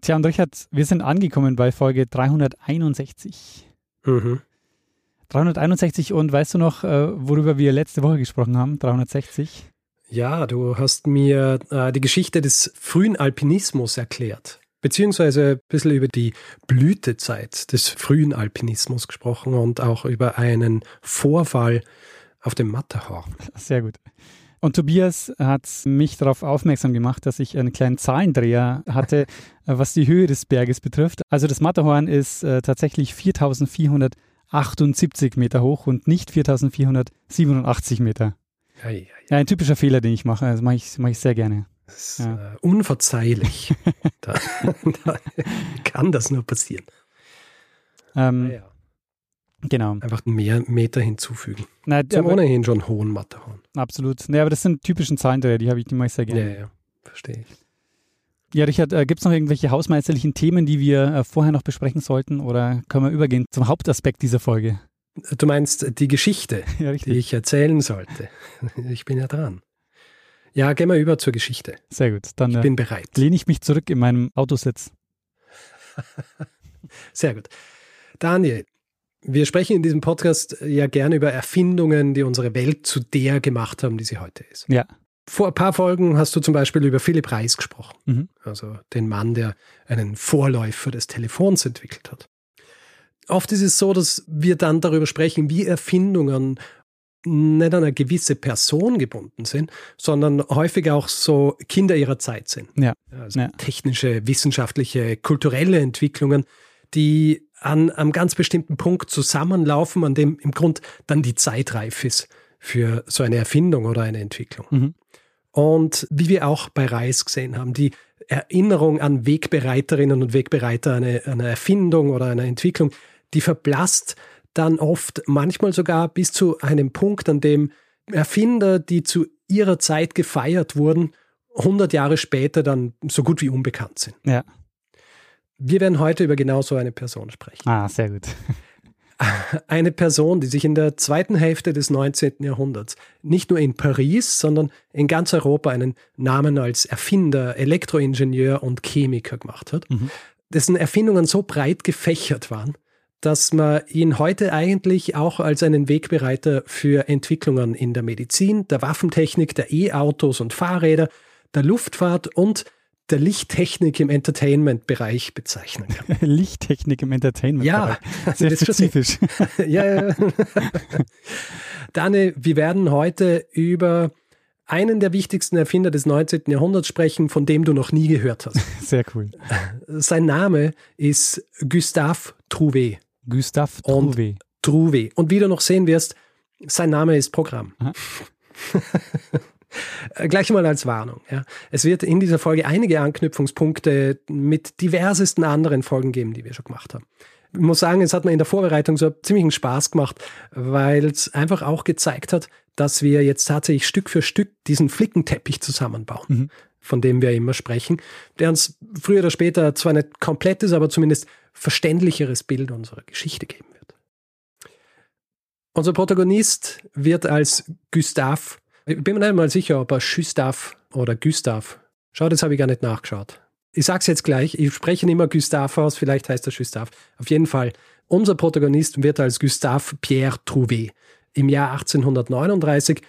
Tja, und Richard, wir sind angekommen bei Folge 361. Mhm. 361 und weißt du noch, äh, worüber wir letzte Woche gesprochen haben? 360? Ja, du hast mir äh, die Geschichte des frühen Alpinismus erklärt, beziehungsweise ein bisschen über die Blütezeit des frühen Alpinismus gesprochen und auch über einen Vorfall auf dem Matterhorn. Sehr gut. Und Tobias hat mich darauf aufmerksam gemacht, dass ich einen kleinen Zahlendreher hatte, was die Höhe des Berges betrifft. Also das Matterhorn ist äh, tatsächlich 4478 Meter hoch und nicht 4487 Meter. Ei, ei, Ja, ein typischer Fehler, den ich mache. Das mache ich, mache ich sehr gerne. Das ist Ja. äh, unverzeihlich. da, da kann das nur passieren. Ähm, Ja. Genau. Einfach mehr Meter hinzufügen. Na, Zum ohnehin schon hohen Matterhorn. absolut. Nee, aber das sind typischen Zahlendreher, die habe ich, ich sehr Ja, gerne. ja, verstehe ich. Ja, Richard, äh, gibt es noch irgendwelche hausmeisterlichen Themen, die wir äh, vorher noch besprechen sollten oder können wir übergehen zum Hauptaspekt dieser Folge? Du meinst die Geschichte, Ja, die ich erzählen sollte. Ich bin ja dran. Ja, gehen wir über zur Geschichte. Sehr gut. Dann Ich äh, bin bereit. lehne ich mich zurück in meinem Autositz. Sehr gut. Daniel, wir sprechen in diesem Podcast ja gerne über Erfindungen, die unsere Welt zu der gemacht haben, die sie heute ist. Ja. Vor ein paar Folgen hast du zum Beispiel über Philipp Reis gesprochen, Mhm. also den Mann, der einen Vorläufer des Telefons entwickelt hat. Oft ist es so, dass wir dann darüber sprechen, wie Erfindungen nicht an eine gewisse Person gebunden sind, sondern häufig auch so Kinder ihrer Zeit sind. Ja. Also Ja. technische, wissenschaftliche, kulturelle Entwicklungen, die an einem ganz bestimmten Punkt zusammenlaufen, an dem im Grund dann die Zeit reif ist für so eine Erfindung oder eine Entwicklung. Mhm. Und wie wir auch bei Reis gesehen haben, die Erinnerung an Wegbereiterinnen und Wegbereiter einer, einer Erfindung oder einer Entwicklung, die verblasst dann oft manchmal sogar bis zu einem Punkt, an dem Erfinder, die zu ihrer Zeit gefeiert wurden, 100 Jahre später dann so gut wie unbekannt sind. Ja. Wir werden heute über genau so eine Person sprechen. Ah, sehr gut. Eine Person, die sich in der zweiten Hälfte des 19. Jahrhunderts nicht nur in Paris, sondern in ganz Europa einen Namen als Erfinder, Elektroingenieur und Chemiker gemacht hat, Mhm. dessen Erfindungen so breit gefächert waren, dass man ihn heute eigentlich auch als einen Wegbereiter für Entwicklungen in der Medizin, der Waffentechnik, der E-Autos und Fahrräder, der Luftfahrt und der Lichttechnik im Entertainment-Bereich bezeichnen kann. Lichttechnik im Entertainment. Ja, sehr spezifisch. ja, ja. Daniel, wir werden heute über einen der wichtigsten Erfinder des 19. Jahrhunderts sprechen, von dem du noch nie gehört hast. Sehr cool. Sein Name ist Gustave Trouvé. Gustave Und- Trouvé. Trouvé. Und wie du noch sehen wirst, sein Name ist Programm. Äh, Gleich mal als Warnung. Ja. Es wird in dieser Folge einige Anknüpfungspunkte mit diversesten anderen Folgen geben, die wir schon gemacht haben. Ich muss sagen, es hat mir in der Vorbereitung so ziemlichen Spaß gemacht, weil es einfach auch gezeigt hat, dass wir jetzt tatsächlich Stück für Stück diesen Flickenteppich zusammenbauen, Mhm. von dem wir immer sprechen, der uns früher oder später zwar nicht komplettes, aber zumindest verständlicheres Bild unserer Geschichte geben wird. Unser Protagonist wird als Gustav, ich bin mir nicht mal sicher, ob er Gustav oder Gustav. Schau, das habe ich gar nicht nachgeschaut. Ich sag's jetzt gleich, ich spreche immer Gustav aus, vielleicht heißt er Gustav. Auf jeden Fall, unser Protagonist wird als Gustave Pierre Trouvé im Jahr 1839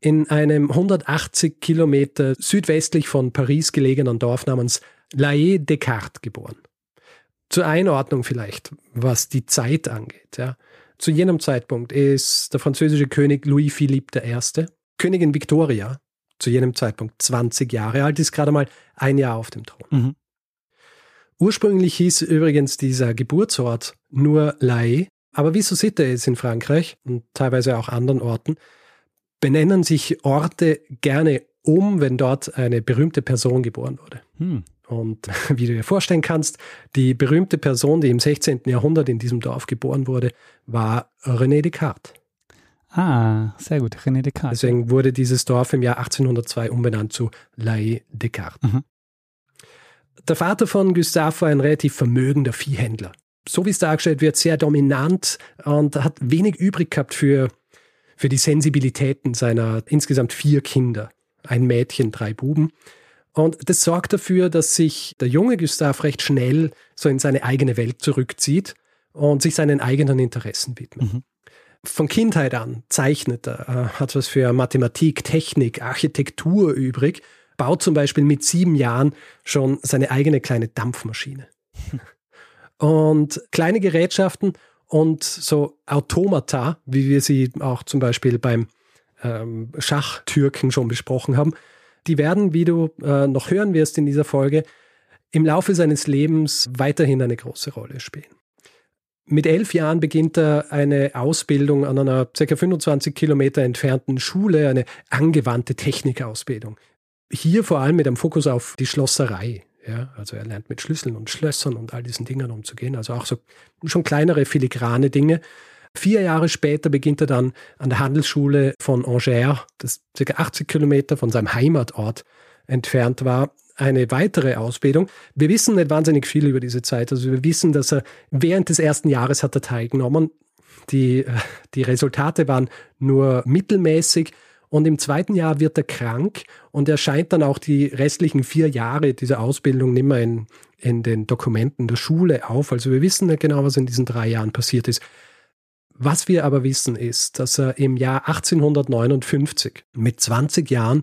in einem 180 Kilometer südwestlich von Paris gelegenen Dorf namens La Haye Descartes geboren. Zur Einordnung vielleicht, was die Zeit angeht. Ja. Zu jenem Zeitpunkt ist der französische König Louis Philippe I., Königin Victoria, zu jenem Zeitpunkt 20 Jahre alt, ist gerade mal ein Jahr auf dem Thron. Mhm. Ursprünglich hieß übrigens dieser Geburtsort nur Lae, aber wie so Sitte ist in Frankreich und teilweise auch anderen Orten, benennen sich Orte gerne um, wenn dort eine berühmte Person geboren wurde. Hm. Und wie du dir vorstellen kannst, die berühmte Person, die im 16. Jahrhundert in diesem Dorf geboren wurde, war René Descartes. Ah, sehr gut, René Descartes. Deswegen wurde dieses Dorf im Jahr 1802 umbenannt zu Lae Descartes. Mhm. Der Vater von Gustave war ein relativ vermögender Viehhändler. So wie es dargestellt wird, sehr dominant und hat wenig übrig gehabt für, für die Sensibilitäten seiner insgesamt vier Kinder. Ein Mädchen, drei Buben. Und das sorgt dafür, dass sich der junge Gustave recht schnell so in seine eigene Welt zurückzieht und sich seinen eigenen Interessen widmet. Mhm. Von Kindheit an zeichnet er, äh, hat was für Mathematik, Technik, Architektur übrig, baut zum Beispiel mit sieben Jahren schon seine eigene kleine Dampfmaschine. Und kleine Gerätschaften und so Automata, wie wir sie auch zum Beispiel beim ähm, Schachtürken schon besprochen haben, die werden, wie du äh, noch hören wirst in dieser Folge, im Laufe seines Lebens weiterhin eine große Rolle spielen. Mit elf Jahren beginnt er eine Ausbildung an einer ca. 25 Kilometer entfernten Schule, eine angewandte Technikausbildung. Hier vor allem mit einem Fokus auf die Schlosserei. Ja, also er lernt mit Schlüsseln und Schlössern und all diesen Dingen umzugehen. Also auch so schon kleinere filigrane Dinge. Vier Jahre später beginnt er dann an der Handelsschule von Angers, das ca. 80 Kilometer von seinem Heimatort entfernt war, eine weitere Ausbildung. Wir wissen nicht wahnsinnig viel über diese Zeit. Also wir wissen, dass er während des ersten Jahres hat er teilgenommen. Die, äh, die Resultate waren nur mittelmäßig. Und im zweiten Jahr wird er krank und er scheint dann auch die restlichen vier Jahre dieser Ausbildung nicht mehr in, in den Dokumenten der Schule auf. Also wir wissen nicht genau, was in diesen drei Jahren passiert ist. Was wir aber wissen ist, dass er im Jahr 1859 mit 20 Jahren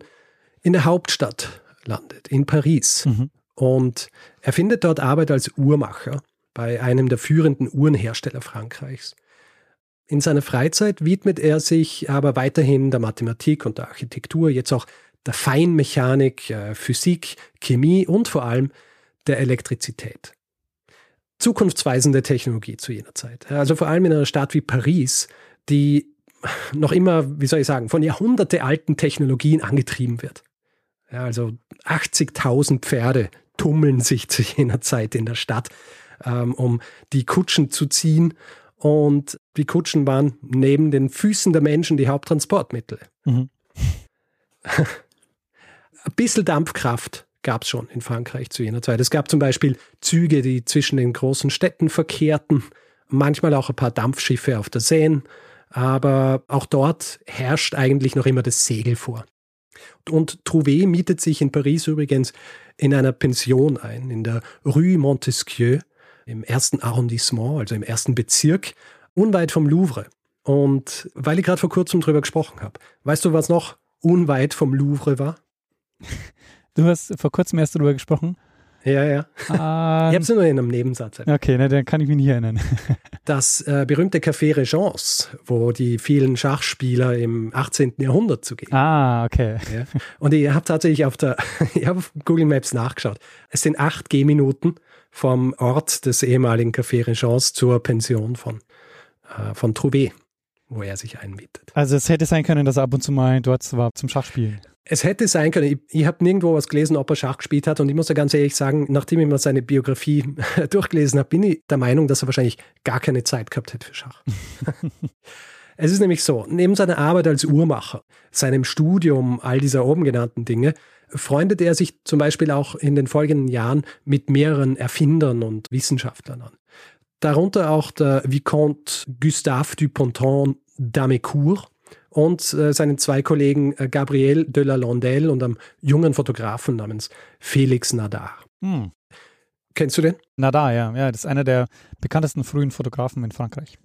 in der Hauptstadt landet, in Paris. Mhm. Und er findet dort Arbeit als Uhrmacher bei einem der führenden Uhrenhersteller Frankreichs. In seiner Freizeit widmet er sich aber weiterhin der Mathematik und der Architektur, jetzt auch der Feinmechanik, äh, Physik, Chemie und vor allem der Elektrizität zukunftsweisende Technologie zu jener Zeit. Also vor allem in einer Stadt wie Paris, die noch immer, wie soll ich sagen, von jahrhundertealten Technologien angetrieben wird. Ja, also 80.000 Pferde tummeln sich zu jener Zeit in der Stadt, ähm, um die Kutschen zu ziehen. Und die Kutschen waren neben den Füßen der Menschen die Haupttransportmittel. Mhm. Ein bisschen Dampfkraft gab es schon in Frankreich zu jener Zeit. Es gab zum Beispiel Züge, die zwischen den großen Städten verkehrten, manchmal auch ein paar Dampfschiffe auf der Seine, aber auch dort herrscht eigentlich noch immer das Segel vor. Und Trouvé mietet sich in Paris übrigens in einer Pension ein, in der Rue Montesquieu, im ersten Arrondissement, also im ersten Bezirk, unweit vom Louvre. Und weil ich gerade vor kurzem drüber gesprochen habe, weißt du, was noch unweit vom Louvre war? Du hast vor kurzem erst darüber gesprochen. Ja, ja. Ähm, ich habe es nur in einem Nebensatz. Okay, ne, dann kann ich mich nicht erinnern. das äh, berühmte Café Regence, wo die vielen Schachspieler im 18. Jahrhundert zugehen. Ah, okay. Ja. Und ich habe tatsächlich auf der, ich habe auf Google Maps nachgeschaut. Es sind acht Gehminuten vom Ort des ehemaligen Café Regence zur Pension von, äh, von Trouvé, wo er sich einmietet. Also es hätte sein können, dass er ab und zu mal dort war zum Schachspielen. Es hätte sein können, ich, ich habe nirgendwo was gelesen, ob er Schach gespielt hat und ich muss ja ganz ehrlich sagen, nachdem ich mal seine Biografie durchgelesen habe, bin ich der Meinung, dass er wahrscheinlich gar keine Zeit gehabt hätte für Schach. es ist nämlich so, neben seiner Arbeit als Uhrmacher, seinem Studium, all dieser oben genannten Dinge, freundet er sich zum Beispiel auch in den folgenden Jahren mit mehreren Erfindern und Wissenschaftlern an. Darunter auch der Vicomte Gustave du Ponton d'Amécourt, und äh, seinen zwei Kollegen äh, Gabriel de la Landelle und einem jungen Fotografen namens Felix Nadar. Hm. Kennst du den? Nadar, ja. ja. Das ist einer der bekanntesten frühen Fotografen in Frankreich.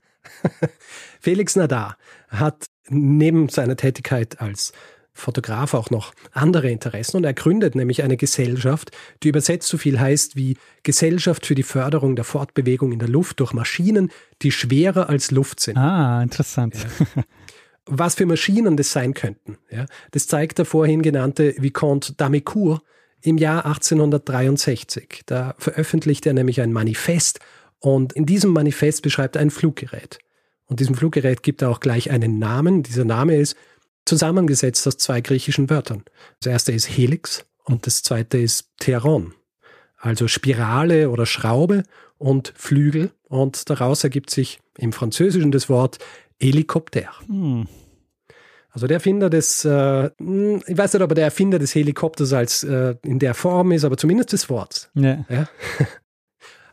Felix Nadar hat neben seiner Tätigkeit als Fotograf auch noch andere Interessen und er gründet nämlich eine Gesellschaft, die übersetzt so viel heißt wie Gesellschaft für die Förderung der Fortbewegung in der Luft durch Maschinen, die schwerer als Luft sind. Ah, interessant. Ja. was für Maschinen das sein könnten. Ja, das zeigt der vorhin genannte Vicomte d'Amécourt im Jahr 1863. Da veröffentlicht er nämlich ein Manifest und in diesem Manifest beschreibt er ein Fluggerät. Und diesem Fluggerät gibt er auch gleich einen Namen. Dieser Name ist zusammengesetzt aus zwei griechischen Wörtern. Das erste ist Helix und das zweite ist Theron. also Spirale oder Schraube und Flügel. Und daraus ergibt sich im Französischen das Wort Helikopter. Hm. Also der Erfinder des, äh, hm, ich weiß nicht, ob er der Erfinder des Helikopters als äh, in der Form ist, aber zumindest des Wortes. Ja. ja?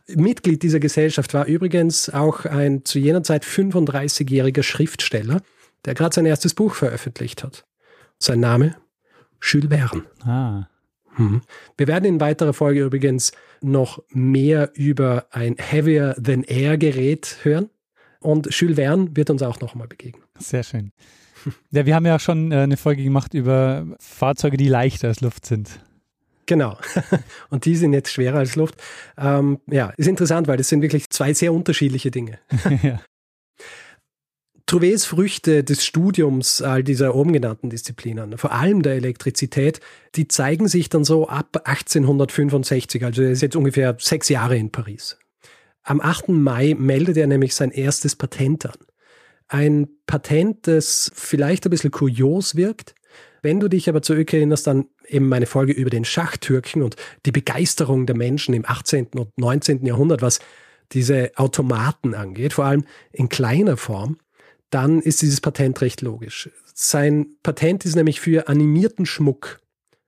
Mitglied dieser Gesellschaft war übrigens auch ein zu jener Zeit 35-jähriger Schriftsteller, der gerade sein erstes Buch veröffentlicht hat. Sein Name? Jules Verne. Ah. Mhm. Wir werden in weiterer Folge übrigens noch mehr über ein Heavier Than Air Gerät hören. Und Jules Verne wird uns auch nochmal begegnen. Sehr schön. Ja, wir haben ja auch schon äh, eine Folge gemacht über Fahrzeuge, die leichter als Luft sind. Genau. Und die sind jetzt schwerer als Luft. Ähm, ja, ist interessant, weil das sind wirklich zwei sehr unterschiedliche Dinge. ja. Trouvets Früchte des Studiums all dieser oben genannten Disziplinen, vor allem der Elektrizität, die zeigen sich dann so ab 1865, also er ist jetzt ungefähr sechs Jahre in Paris. Am 8. Mai meldet er nämlich sein erstes Patent an. Ein Patent, das vielleicht ein bisschen kurios wirkt. Wenn du dich aber zurückerinnerst an eben meine Folge über den Schachtürken und die Begeisterung der Menschen im 18. und 19. Jahrhundert, was diese Automaten angeht, vor allem in kleiner Form, dann ist dieses Patent recht logisch. Sein Patent ist nämlich für animierten Schmuck,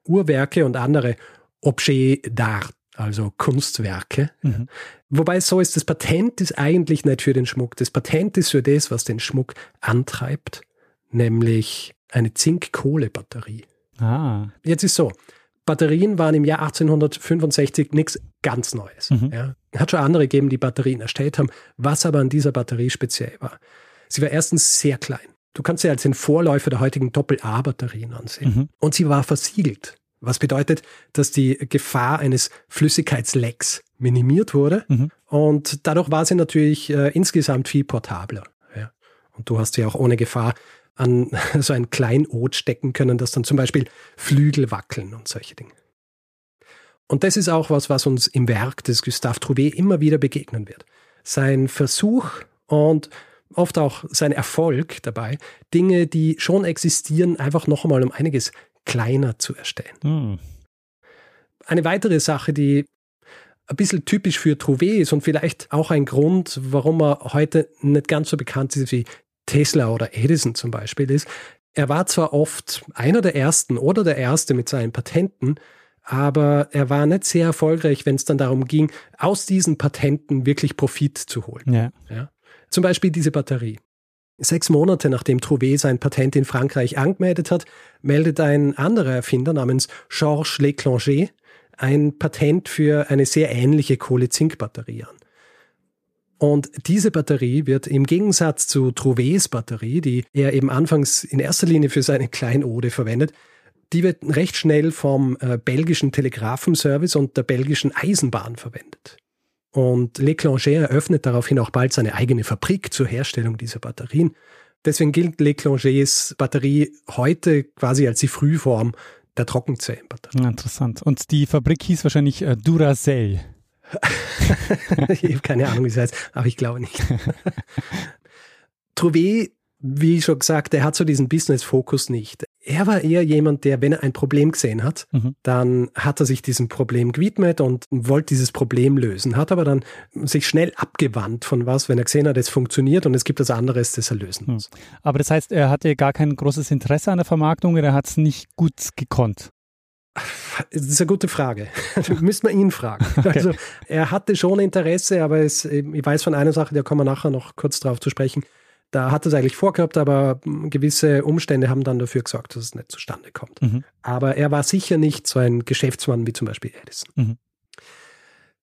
Uhrwerke und andere Objets d'art, also Kunstwerke. Mhm. Wobei so ist, das Patent ist eigentlich nicht für den Schmuck. Das Patent ist für das, was den Schmuck antreibt, nämlich eine Zink-Kohle-Batterie. Ah. Jetzt ist so, Batterien waren im Jahr 1865 nichts ganz Neues. Mhm. Ja. Hat schon andere gegeben, die Batterien erstellt haben. Was aber an dieser Batterie speziell war, Sie war erstens sehr klein. Du kannst sie als den Vorläufer der heutigen Doppel-A-Batterien ansehen. Mhm. Und sie war versiegelt. Was bedeutet, dass die Gefahr eines Flüssigkeitslecks minimiert wurde. Mhm. Und dadurch war sie natürlich äh, insgesamt viel portabler. Ja. Und du hast sie auch ohne Gefahr an so ein Kleinod stecken können, das dann zum Beispiel Flügel wackeln und solche Dinge. Und das ist auch was, was uns im Werk des Gustave Trouvé immer wieder begegnen wird. Sein Versuch und oft auch sein Erfolg dabei, Dinge, die schon existieren, einfach noch einmal um einiges kleiner zu erstellen. Mhm. Eine weitere Sache, die ein bisschen typisch für Trouvé ist und vielleicht auch ein Grund, warum er heute nicht ganz so bekannt ist wie Tesla oder Edison zum Beispiel, ist, er war zwar oft einer der ersten oder der erste mit seinen Patenten, aber er war nicht sehr erfolgreich, wenn es dann darum ging, aus diesen Patenten wirklich Profit zu holen. Ja. ja? Zum Beispiel diese Batterie. Sechs Monate nachdem Trouvé sein Patent in Frankreich angemeldet hat, meldet ein anderer Erfinder namens Georges Leclanger ein Patent für eine sehr ähnliche Kohle-Zink-Batterie an. Und diese Batterie wird im Gegensatz zu Trouvets Batterie, die er eben anfangs in erster Linie für seine Kleinode verwendet, die wird recht schnell vom äh, belgischen Telegrafenservice und der belgischen Eisenbahn verwendet. Und Leclanger eröffnet daraufhin auch bald seine eigene Fabrik zur Herstellung dieser Batterien. Deswegen gilt Leclangers Batterie heute quasi als die Frühform der Trockenzellenbatterie. Interessant. Und die Fabrik hieß wahrscheinlich äh, Duracell. ich habe keine Ahnung, wie es heißt, aber ich glaube nicht. Trouvé, wie schon gesagt, er hat so diesen Business-Fokus nicht er war eher jemand, der, wenn er ein Problem gesehen hat, mhm. dann hat er sich diesem Problem gewidmet und wollte dieses Problem lösen, hat aber dann sich schnell abgewandt von was, wenn er gesehen hat, es funktioniert und es gibt etwas anderes, das er lösen mhm. muss. Aber das heißt, er hatte gar kein großes Interesse an der Vermarktung oder er hat es nicht gut gekonnt? Das ist eine gute Frage. Müssen wir ihn fragen. Okay. Also er hatte schon Interesse, aber es, ich weiß von einer Sache, da kommen wir nachher noch kurz drauf zu sprechen. Da hat es eigentlich vorgehabt, aber gewisse Umstände haben dann dafür gesorgt, dass es nicht zustande kommt. Mhm. Aber er war sicher nicht so ein Geschäftsmann wie zum Beispiel Edison. Mhm.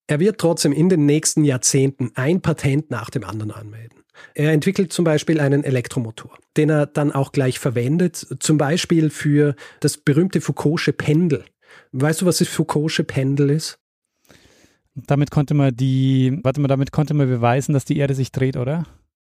Er wird trotzdem in den nächsten Jahrzehnten ein Patent nach dem anderen anmelden. Er entwickelt zum Beispiel einen Elektromotor, den er dann auch gleich verwendet, zum Beispiel für das berühmte Foucault'sche Pendel. Weißt du, was das Foucault'sche Pendel ist? Damit konnte man die, warte mal, damit konnte man beweisen, dass die Erde sich dreht, oder?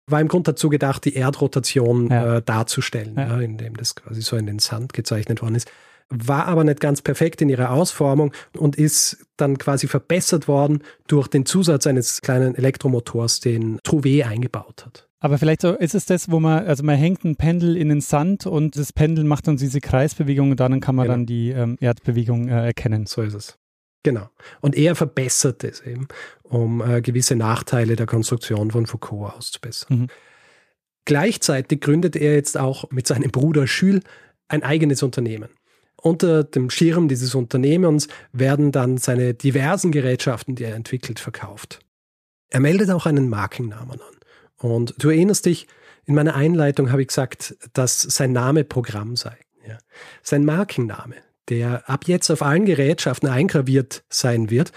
War im Grunde dazu gedacht, die Erdrotation ja. äh, darzustellen, ja. Ja, indem das quasi so in den Sand gezeichnet worden ist. War aber nicht ganz perfekt in ihrer Ausformung und ist dann quasi verbessert worden durch den Zusatz eines kleinen Elektromotors, den Trouvé eingebaut hat. Aber vielleicht so ist es das, wo man, also man hängt ein Pendel in den Sand und das Pendel macht dann diese Kreisbewegung und dann kann man genau. dann die ähm, Erdbewegung äh, erkennen. So ist es. Genau. Und er verbessert es eben, um äh, gewisse Nachteile der Konstruktion von Foucault auszubessern. Mhm. Gleichzeitig gründet er jetzt auch mit seinem Bruder Jules ein eigenes Unternehmen. Unter dem Schirm dieses Unternehmens werden dann seine diversen Gerätschaften, die er entwickelt, verkauft. Er meldet auch einen Markennamen an. Und du erinnerst dich, in meiner Einleitung habe ich gesagt, dass sein Name Programm sei. Ja. Sein Markenname, der ab jetzt auf allen Gerätschaften eingraviert sein wird,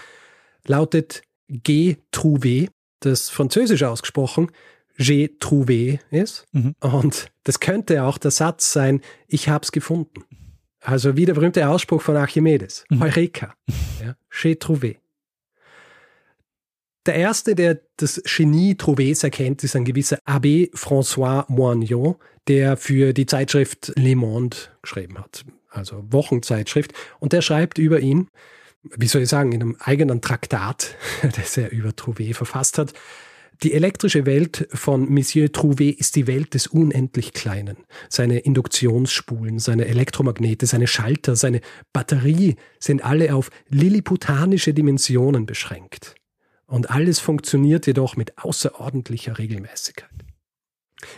lautet G trouvé, das französisch ausgesprochen J'ai trouvé ist. Mhm. Und das könnte auch der Satz sein, ich hab's gefunden. Also wie der berühmte Ausspruch von Archimedes. Mhm. Eureka. Ja, J'ai trouvé. Der erste, der das Genie Trouvés erkennt, ist ein gewisser Abbé François Moignon, der für die Zeitschrift Le Monde geschrieben hat, also Wochenzeitschrift. Und der schreibt über ihn, wie soll ich sagen, in einem eigenen Traktat, das er über Trouvé verfasst hat, die elektrische Welt von Monsieur Trouvé ist die Welt des unendlich Kleinen. Seine Induktionsspulen, seine Elektromagnete, seine Schalter, seine Batterie sind alle auf lilliputanische Dimensionen beschränkt. Und alles funktioniert jedoch mit außerordentlicher Regelmäßigkeit.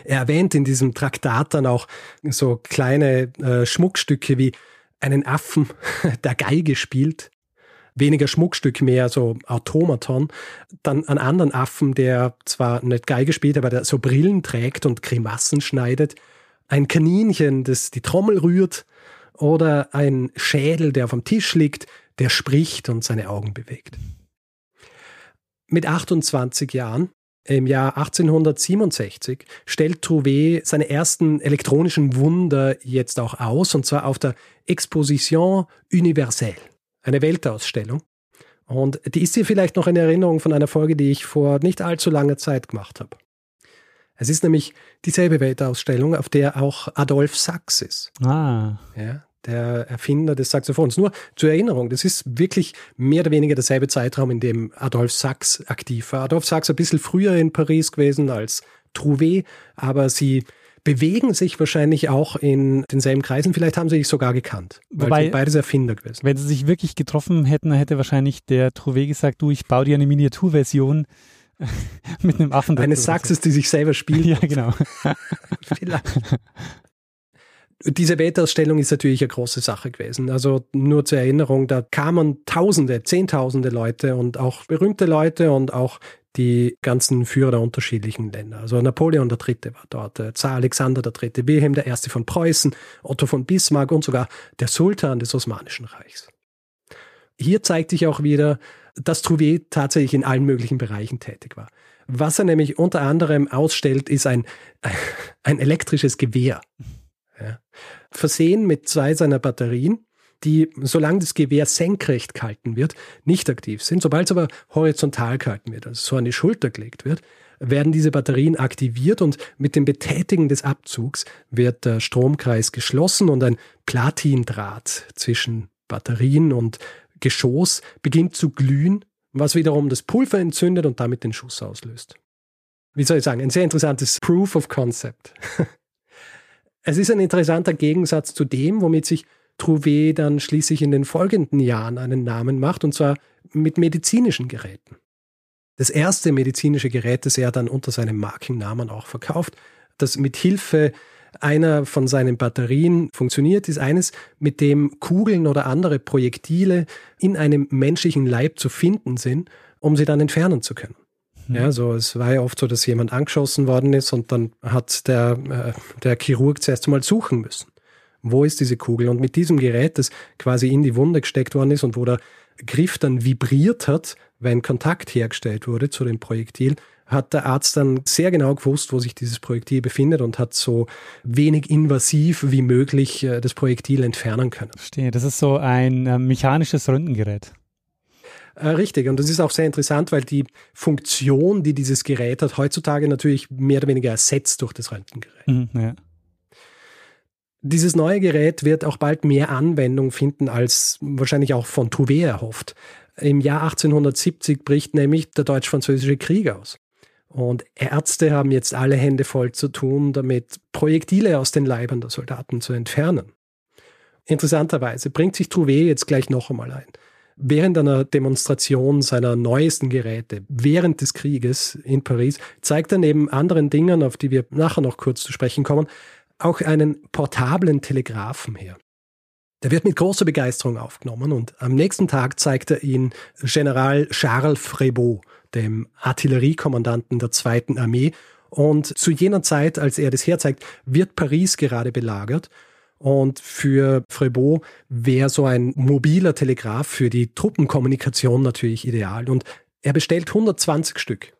Er erwähnt in diesem Traktat dann auch so kleine äh, Schmuckstücke wie einen Affen, der Geige spielt, weniger Schmuckstück, mehr so Automaton. Dann einen anderen Affen, der zwar nicht Geige spielt, aber der so Brillen trägt und Grimassen schneidet. Ein Kaninchen, das die Trommel rührt. Oder ein Schädel, der auf dem Tisch liegt, der spricht und seine Augen bewegt. Mit 28 Jahren im Jahr 1867 stellt Trouvé seine ersten elektronischen Wunder jetzt auch aus, und zwar auf der Exposition Universelle, eine Weltausstellung. Und die ist dir vielleicht noch in Erinnerung von einer Folge, die ich vor nicht allzu langer Zeit gemacht habe. Es ist nämlich dieselbe Weltausstellung, auf der auch Adolf Sachs ist. Ah. Ja, der Erfinder des Saxophons. Nur zur Erinnerung, das ist wirklich mehr oder weniger derselbe Zeitraum, in dem Adolf Sachs aktiv war. Adolf Sachs ein bisschen früher in Paris gewesen als Trouvé, aber sie bewegen sich wahrscheinlich auch in denselben Kreisen. Vielleicht haben sie sich sogar gekannt, weil Wobei, beides Erfinder gewesen. Wenn sie sich wirklich getroffen hätten, hätte wahrscheinlich der Trouvé gesagt, du, ich baue dir eine Miniaturversion mit einem Affen. Eine Saxes, die sich selber spielt. Ja, genau. Vielleicht. Diese Weltausstellung ist natürlich eine große Sache gewesen. Also nur zur Erinnerung, da kamen Tausende, Zehntausende Leute und auch berühmte Leute und auch die ganzen Führer der unterschiedlichen Länder. Also Napoleon III. war dort, Zar Alexander III., Wilhelm I. von Preußen, Otto von Bismarck und sogar der Sultan des Osmanischen Reichs. Hier zeigt sich auch wieder, dass Trouvé tatsächlich in allen möglichen Bereichen tätig war. Was er nämlich unter anderem ausstellt, ist ein, ein elektrisches Gewehr. Ja. Versehen mit zwei seiner Batterien, die, solange das Gewehr senkrecht gehalten wird, nicht aktiv sind. Sobald es aber horizontal gehalten wird, also so an die Schulter gelegt wird, werden diese Batterien aktiviert und mit dem Betätigen des Abzugs wird der Stromkreis geschlossen und ein Platindraht zwischen Batterien und Geschoss beginnt zu glühen, was wiederum das Pulver entzündet und damit den Schuss auslöst. Wie soll ich sagen, ein sehr interessantes Proof of Concept. Es ist ein interessanter Gegensatz zu dem, womit sich Trouvé dann schließlich in den folgenden Jahren einen Namen macht, und zwar mit medizinischen Geräten. Das erste medizinische Gerät, das er dann unter seinem Markennamen auch verkauft, das mit Hilfe einer von seinen Batterien funktioniert, ist eines, mit dem Kugeln oder andere Projektile in einem menschlichen Leib zu finden sind, um sie dann entfernen zu können. Mhm. Ja, so, es war ja oft so, dass jemand angeschossen worden ist und dann hat der, äh, der Chirurg zuerst mal suchen müssen. Wo ist diese Kugel? Und mit diesem Gerät, das quasi in die Wunde gesteckt worden ist und wo der Griff dann vibriert hat, wenn Kontakt hergestellt wurde zu dem Projektil, hat der Arzt dann sehr genau gewusst, wo sich dieses Projektil befindet und hat so wenig invasiv wie möglich äh, das Projektil entfernen können. Verstehe, das ist so ein äh, mechanisches Röntgengerät. Äh, richtig, und das ist auch sehr interessant, weil die Funktion, die dieses Gerät hat, heutzutage natürlich mehr oder weniger ersetzt durch das Röntgengerät. Mhm, ja. Dieses neue Gerät wird auch bald mehr Anwendung finden, als wahrscheinlich auch von Trouvé erhofft. Im Jahr 1870 bricht nämlich der deutsch-französische Krieg aus. Und Ärzte haben jetzt alle Hände voll zu tun, damit Projektile aus den Leibern der Soldaten zu entfernen. Interessanterweise bringt sich Trouvé jetzt gleich noch einmal ein. Während einer Demonstration seiner neuesten Geräte während des Krieges in Paris zeigt er neben anderen Dingen, auf die wir nachher noch kurz zu sprechen kommen, auch einen portablen Telegraphen her. Der wird mit großer Begeisterung aufgenommen und am nächsten Tag zeigt er ihn General Charles Frébeau, dem Artilleriekommandanten der Zweiten Armee. Und zu jener Zeit, als er das herzeigt, wird Paris gerade belagert und für Frébeau wäre so ein mobiler Telegraph für die Truppenkommunikation natürlich ideal. Und er bestellt 120 Stück.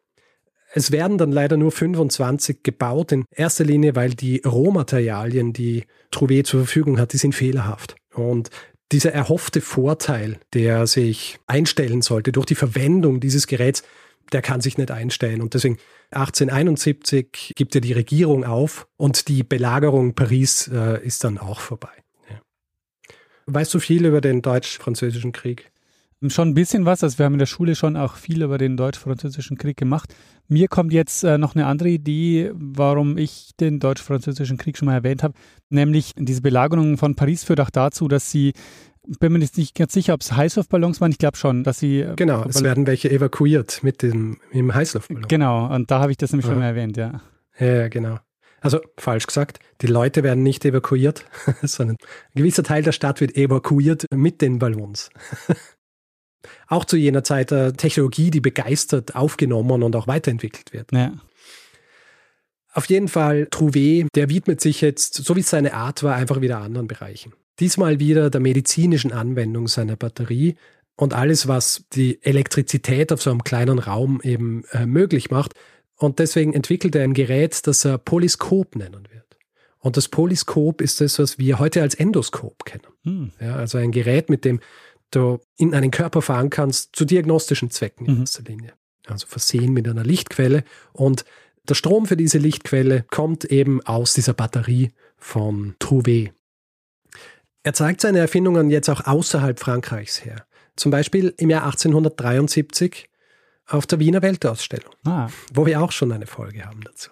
Es werden dann leider nur 25 gebaut, in erster Linie, weil die Rohmaterialien, die Trouvé zur Verfügung hat, die sind fehlerhaft. Und dieser erhoffte Vorteil, der sich einstellen sollte durch die Verwendung dieses Geräts, der kann sich nicht einstellen. Und deswegen 1871 gibt er die Regierung auf und die Belagerung Paris äh, ist dann auch vorbei. Ja. Weißt du viel über den Deutsch-Französischen Krieg? Schon ein bisschen was. Also wir haben in der Schule schon auch viel über den Deutsch-Französischen Krieg gemacht. Mir kommt jetzt äh, noch eine andere Idee, warum ich den Deutsch-Französischen Krieg schon mal erwähnt habe. Nämlich diese Belagerung von Paris führt auch dazu, dass sie bin mir jetzt nicht ganz sicher, ob es Heißluftballons waren. Ich glaube schon, dass sie. Äh, genau, es werden welche evakuiert mit dem im Heißluftballon. Genau, und da habe ich das nämlich ja. schon mal erwähnt, ja. Ja, genau. Also falsch gesagt, die Leute werden nicht evakuiert, sondern ein gewisser Teil der Stadt wird evakuiert mit den Ballons. auch zu jener Zeit äh, Technologie, die begeistert aufgenommen und auch weiterentwickelt wird. Ja. Auf jeden Fall, Trouvé, der widmet sich jetzt, so wie es seine Art war, einfach wieder anderen Bereichen. Diesmal wieder der medizinischen Anwendung seiner Batterie und alles, was die Elektrizität auf so einem kleinen Raum eben äh, möglich macht. Und deswegen entwickelt er ein Gerät, das er Polyskop nennen wird. Und das Polyskop ist das, was wir heute als Endoskop kennen. Hm. Ja, also ein Gerät, mit dem du in einen Körper fahren kannst, zu diagnostischen Zwecken in mhm. erster Linie. Also versehen mit einer Lichtquelle. Und der Strom für diese Lichtquelle kommt eben aus dieser Batterie von Trouvé. Er zeigt seine Erfindungen jetzt auch außerhalb Frankreichs her. Zum Beispiel im Jahr 1873 auf der Wiener Weltausstellung, ah. wo wir auch schon eine Folge haben dazu.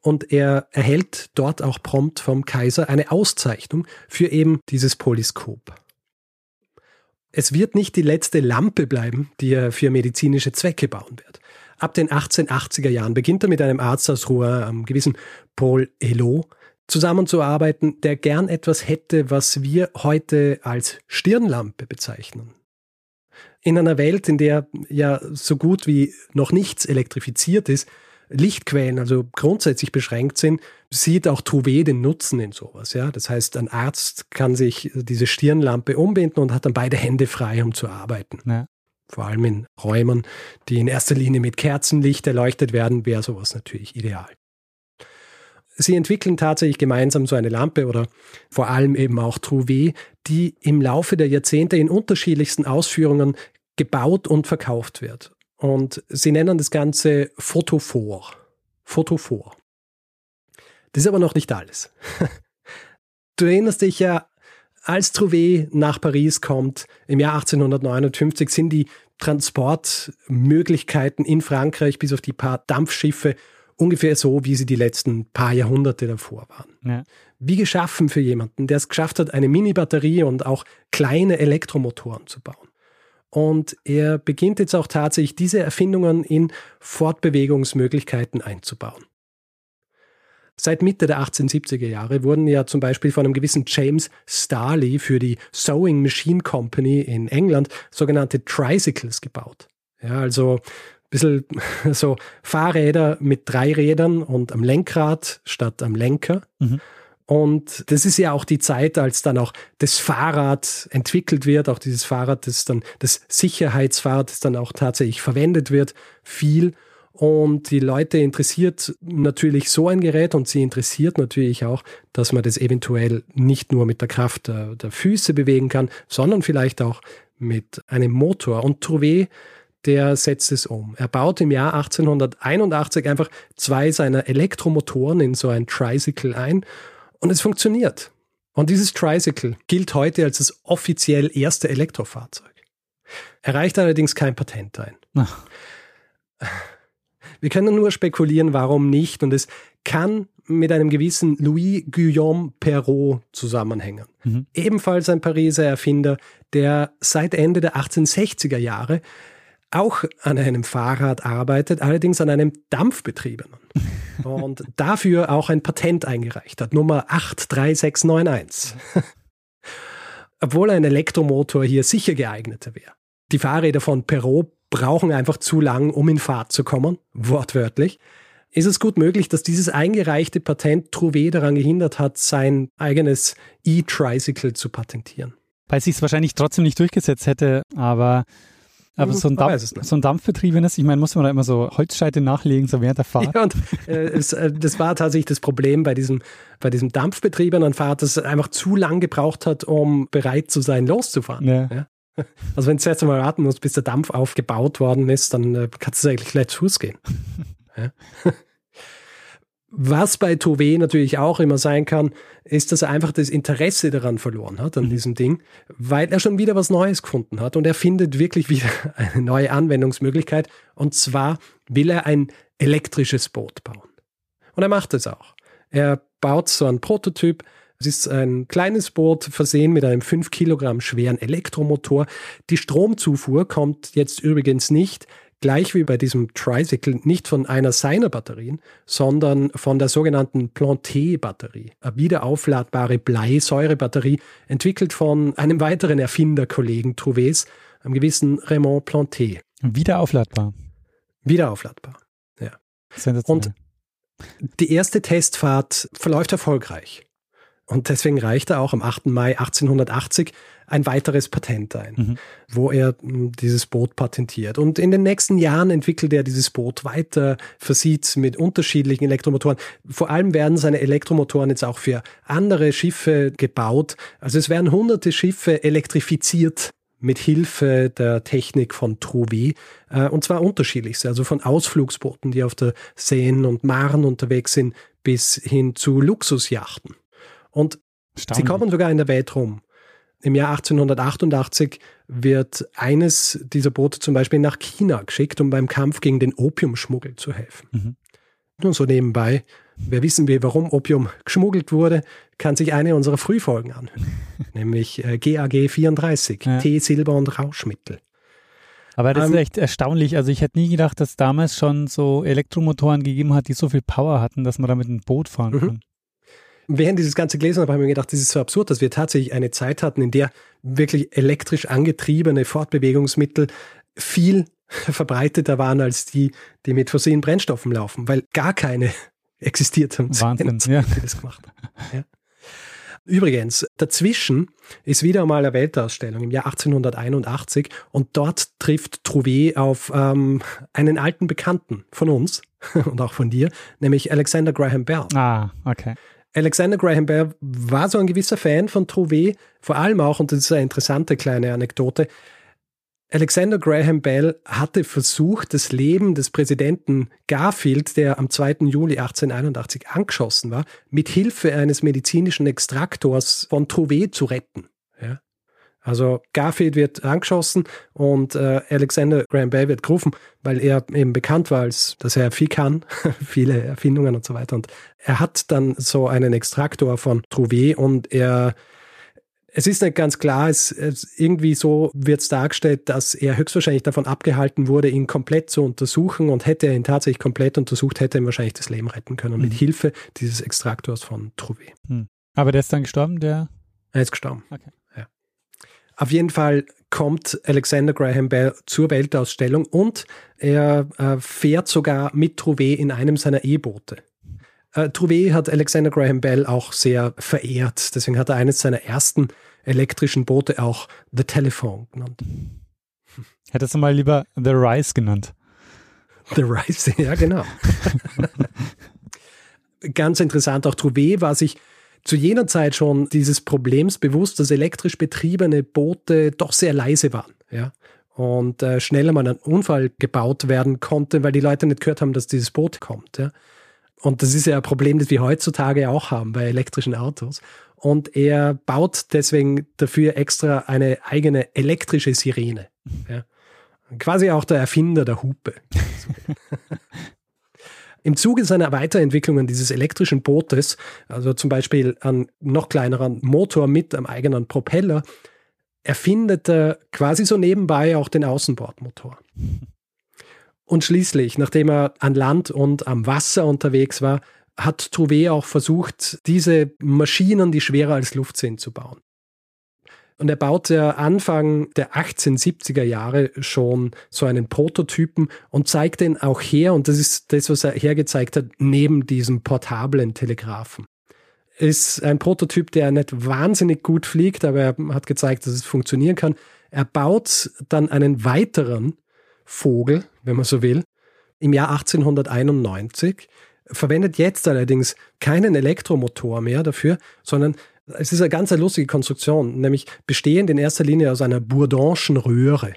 Und er erhält dort auch prompt vom Kaiser eine Auszeichnung für eben dieses Polyskop. Es wird nicht die letzte Lampe bleiben, die er für medizinische Zwecke bauen wird. Ab den 1880er Jahren beginnt er mit einem Arzt aus Rouen, einem gewissen Paul Helot, zusammenzuarbeiten, der gern etwas hätte, was wir heute als Stirnlampe bezeichnen. In einer Welt, in der ja so gut wie noch nichts elektrifiziert ist, Lichtquellen also grundsätzlich beschränkt sind, sieht auch Trouvé den Nutzen in sowas. Ja? Das heißt, ein Arzt kann sich diese Stirnlampe umbinden und hat dann beide Hände frei, um zu arbeiten. Ja. Vor allem in Räumen, die in erster Linie mit Kerzenlicht erleuchtet werden, wäre sowas natürlich ideal. Sie entwickeln tatsächlich gemeinsam so eine Lampe oder vor allem eben auch Trouvé, die im Laufe der Jahrzehnte in unterschiedlichsten Ausführungen gebaut und verkauft wird. Und sie nennen das Ganze Photophor. Photophor. Das ist aber noch nicht alles. Du erinnerst dich ja, als Trouvé nach Paris kommt, im Jahr 1859 sind die Transportmöglichkeiten in Frankreich bis auf die paar Dampfschiffe ungefähr so, wie sie die letzten paar Jahrhunderte davor waren. Ja. Wie geschaffen für jemanden, der es geschafft hat, eine Mini-Batterie und auch kleine Elektromotoren zu bauen. Und er beginnt jetzt auch tatsächlich diese Erfindungen in Fortbewegungsmöglichkeiten einzubauen. Seit Mitte der 1870er Jahre wurden ja zum Beispiel von einem gewissen James Starley für die Sewing Machine Company in England sogenannte Tricycles gebaut. Ja, also bisschen so Fahrräder mit drei Rädern und am Lenkrad statt am Lenker. Mhm. Und das ist ja auch die Zeit, als dann auch das Fahrrad entwickelt wird, auch dieses Fahrrad, das dann das Sicherheitsfahrrad, das dann auch tatsächlich verwendet wird, viel. Und die Leute interessiert natürlich so ein Gerät und sie interessiert natürlich auch, dass man das eventuell nicht nur mit der Kraft der, der Füße bewegen kann, sondern vielleicht auch mit einem Motor. Und Trouvé der setzt es um. Er baut im Jahr 1881 einfach zwei seiner Elektromotoren in so ein Tricycle ein und es funktioniert. Und dieses Tricycle gilt heute als das offiziell erste Elektrofahrzeug. Er reicht allerdings kein Patent ein. Ach. Wir können nur spekulieren, warum nicht. Und es kann mit einem gewissen Louis Guillaume Perrault zusammenhängen. Mhm. Ebenfalls ein Pariser Erfinder, der seit Ende der 1860er Jahre auch an einem Fahrrad arbeitet, allerdings an einem dampfbetriebenen. Und dafür auch ein Patent eingereicht hat, Nummer 83691. Obwohl ein Elektromotor hier sicher geeigneter wäre. Die Fahrräder von Perrault brauchen einfach zu lang, um in Fahrt zu kommen, wortwörtlich ist es gut möglich, dass dieses eingereichte Patent Trouvé daran gehindert hat, sein eigenes E-Tricycle zu patentieren. Weil sich es wahrscheinlich trotzdem nicht durchgesetzt hätte, aber, aber mhm, so, ein Dampf, so ein Dampfbetriebenes, ich meine, muss man da immer so Holzscheite nachlegen, so während der Fahrt. Ja, und äh, es, äh, das war tatsächlich das Problem bei diesem, bei diesem dampfbetriebenen Fahrt, dass es einfach zu lang gebraucht hat, um bereit zu sein, loszufahren. Ja. ja? Also wenn du jetzt einmal warten musst, bis der Dampf aufgebaut worden ist, dann äh, kannst du eigentlich gleich zu Fuß gehen. Was bei Tove natürlich auch immer sein kann, ist, dass er einfach das Interesse daran verloren hat, an mhm. diesem Ding, weil er schon wieder was Neues gefunden hat und er findet wirklich wieder eine neue Anwendungsmöglichkeit. Und zwar will er ein elektrisches Boot bauen. Und er macht es auch. Er baut so einen Prototyp. Es ist ein kleines Boot versehen mit einem 5 Kilogramm schweren Elektromotor. Die Stromzufuhr kommt jetzt übrigens nicht gleich wie bei diesem Tricycle nicht von einer seiner Batterien, sondern von der sogenannten Planté-Batterie, eine wiederaufladbare Bleisäurebatterie, entwickelt von einem weiteren Erfinderkollegen Trouvets, einem gewissen Raymond Planté. Wiederaufladbar. Wiederaufladbar, ja. Und die erste Testfahrt verläuft erfolgreich. Und deswegen reicht er auch am 8. Mai 1880 ein weiteres Patent ein, mhm. wo er hm, dieses Boot patentiert. Und in den nächsten Jahren entwickelt er dieses Boot weiter, versieht mit unterschiedlichen Elektromotoren. Vor allem werden seine Elektromotoren jetzt auch für andere Schiffe gebaut. Also es werden hunderte Schiffe elektrifiziert mit Hilfe der Technik von Trouvé, äh, und zwar unterschiedlichste, also von Ausflugsbooten, die auf der Seine und Maren unterwegs sind, bis hin zu Luxusjachten. Und sie kommen sogar in der Welt rum. Im Jahr 1888 wird eines dieser Boote zum Beispiel nach China geschickt, um beim Kampf gegen den Opiumschmuggel zu helfen. Mhm. Nur so nebenbei, wer wissen will, warum Opium geschmuggelt wurde, kann sich eine unserer Frühfolgen anhören, nämlich äh, GAG 34, ja. Tee, Silber und Rauschmittel. Aber das ähm, ist echt erstaunlich. Also ich hätte nie gedacht, dass damals schon so Elektromotoren gegeben hat, die so viel Power hatten, dass man damit ein Boot fahren mhm. kann während dieses ganze gelesen habe, habe ich mir gedacht, das ist so absurd, dass wir tatsächlich eine Zeit hatten, in der wirklich elektrisch angetriebene Fortbewegungsmittel viel verbreiteter waren als die, die mit fossilen Brennstoffen laufen, weil gar keine existiert haben. Wahnsinn, ja. Das gemacht Ja. Übrigens, dazwischen ist wieder mal eine Weltausstellung im Jahr 1881 und dort trifft Trouvé auf ähm, einen alten Bekannten von uns und auch von dir, nämlich Alexander Graham Bell. Ah, okay. Alexander Graham Bell war so ein gewisser Fan von Trouvé, vor allem auch, und das ist eine interessante kleine Anekdote, Alexander Graham Bell hatte versucht, das Leben des Präsidenten Garfield, der am 2. Juli 1881 angeschossen war, mit Hilfe eines medizinischen Extraktors von Trouvé zu retten. Ja? Also Garfield wird angeschossen und äh, Alexander Graham Bell wird gerufen, weil er eben bekannt war, als dass er viel kann, viele Erfindungen und so weiter. Und er hat dann so einen Extraktor von Trouvé und er es ist nicht ganz klar, es, es irgendwie so wird es dargestellt, dass er höchstwahrscheinlich davon abgehalten wurde, ihn komplett zu untersuchen und hätte er ihn tatsächlich komplett untersucht, hätte er ihm wahrscheinlich das Leben retten können mhm. mit Hilfe dieses Extraktors von Trouvé. Mhm. Aber der ist dann gestorben, der? Er ist gestorben. Okay. Auf jeden Fall kommt Alexander Graham Bell zur Weltausstellung und er äh, fährt sogar mit Trouvé in einem seiner E-Boote. Äh, Trouvé hat Alexander Graham Bell auch sehr verehrt. Deswegen hat er eines seiner ersten elektrischen Boote auch The Telephone genannt. Hättest du mal lieber The Rise genannt? The Rise, ja genau. Ganz interessant, auch Trouvé war sich zu jener Zeit schon dieses Problems bewusst, dass elektrisch betriebene Boote doch sehr leise waren. Ja? Und äh, schneller mal ein Unfall gebaut werden konnte, weil die Leute nicht gehört haben, dass dieses Boot kommt. Ja? Und das ist ja ein Problem, das wir heutzutage auch haben bei elektrischen Autos. Und er baut deswegen dafür extra eine eigene elektrische Sirene. Ja? Quasi auch der Erfinder der Hupe. Im Zuge seiner Weiterentwicklungen dieses elektrischen Bootes, also zum Beispiel an noch kleineren Motor mit einem eigenen Propeller, erfindet er quasi so nebenbei auch den Außenbordmotor. Und schließlich, nachdem er an Land und am Wasser unterwegs war, hat Trouvé auch versucht, diese Maschinen, die schwerer als Luft sind, zu bauen. Und er baute Anfang der 1870er Jahre schon so einen Prototypen und zeigte ihn auch her, und das ist das, was er hergezeigt hat, neben diesem portablen Telegraphen. Ist ein Prototyp, der nicht wahnsinnig gut fliegt, aber er hat gezeigt, dass es funktionieren kann. Er baut dann einen weiteren Vogel, wenn man so will, im Jahr 1891, verwendet jetzt allerdings keinen Elektromotor mehr dafür, sondern es ist eine ganz lustige Konstruktion, nämlich bestehend in erster Linie aus einer Bourdonschen Röhre.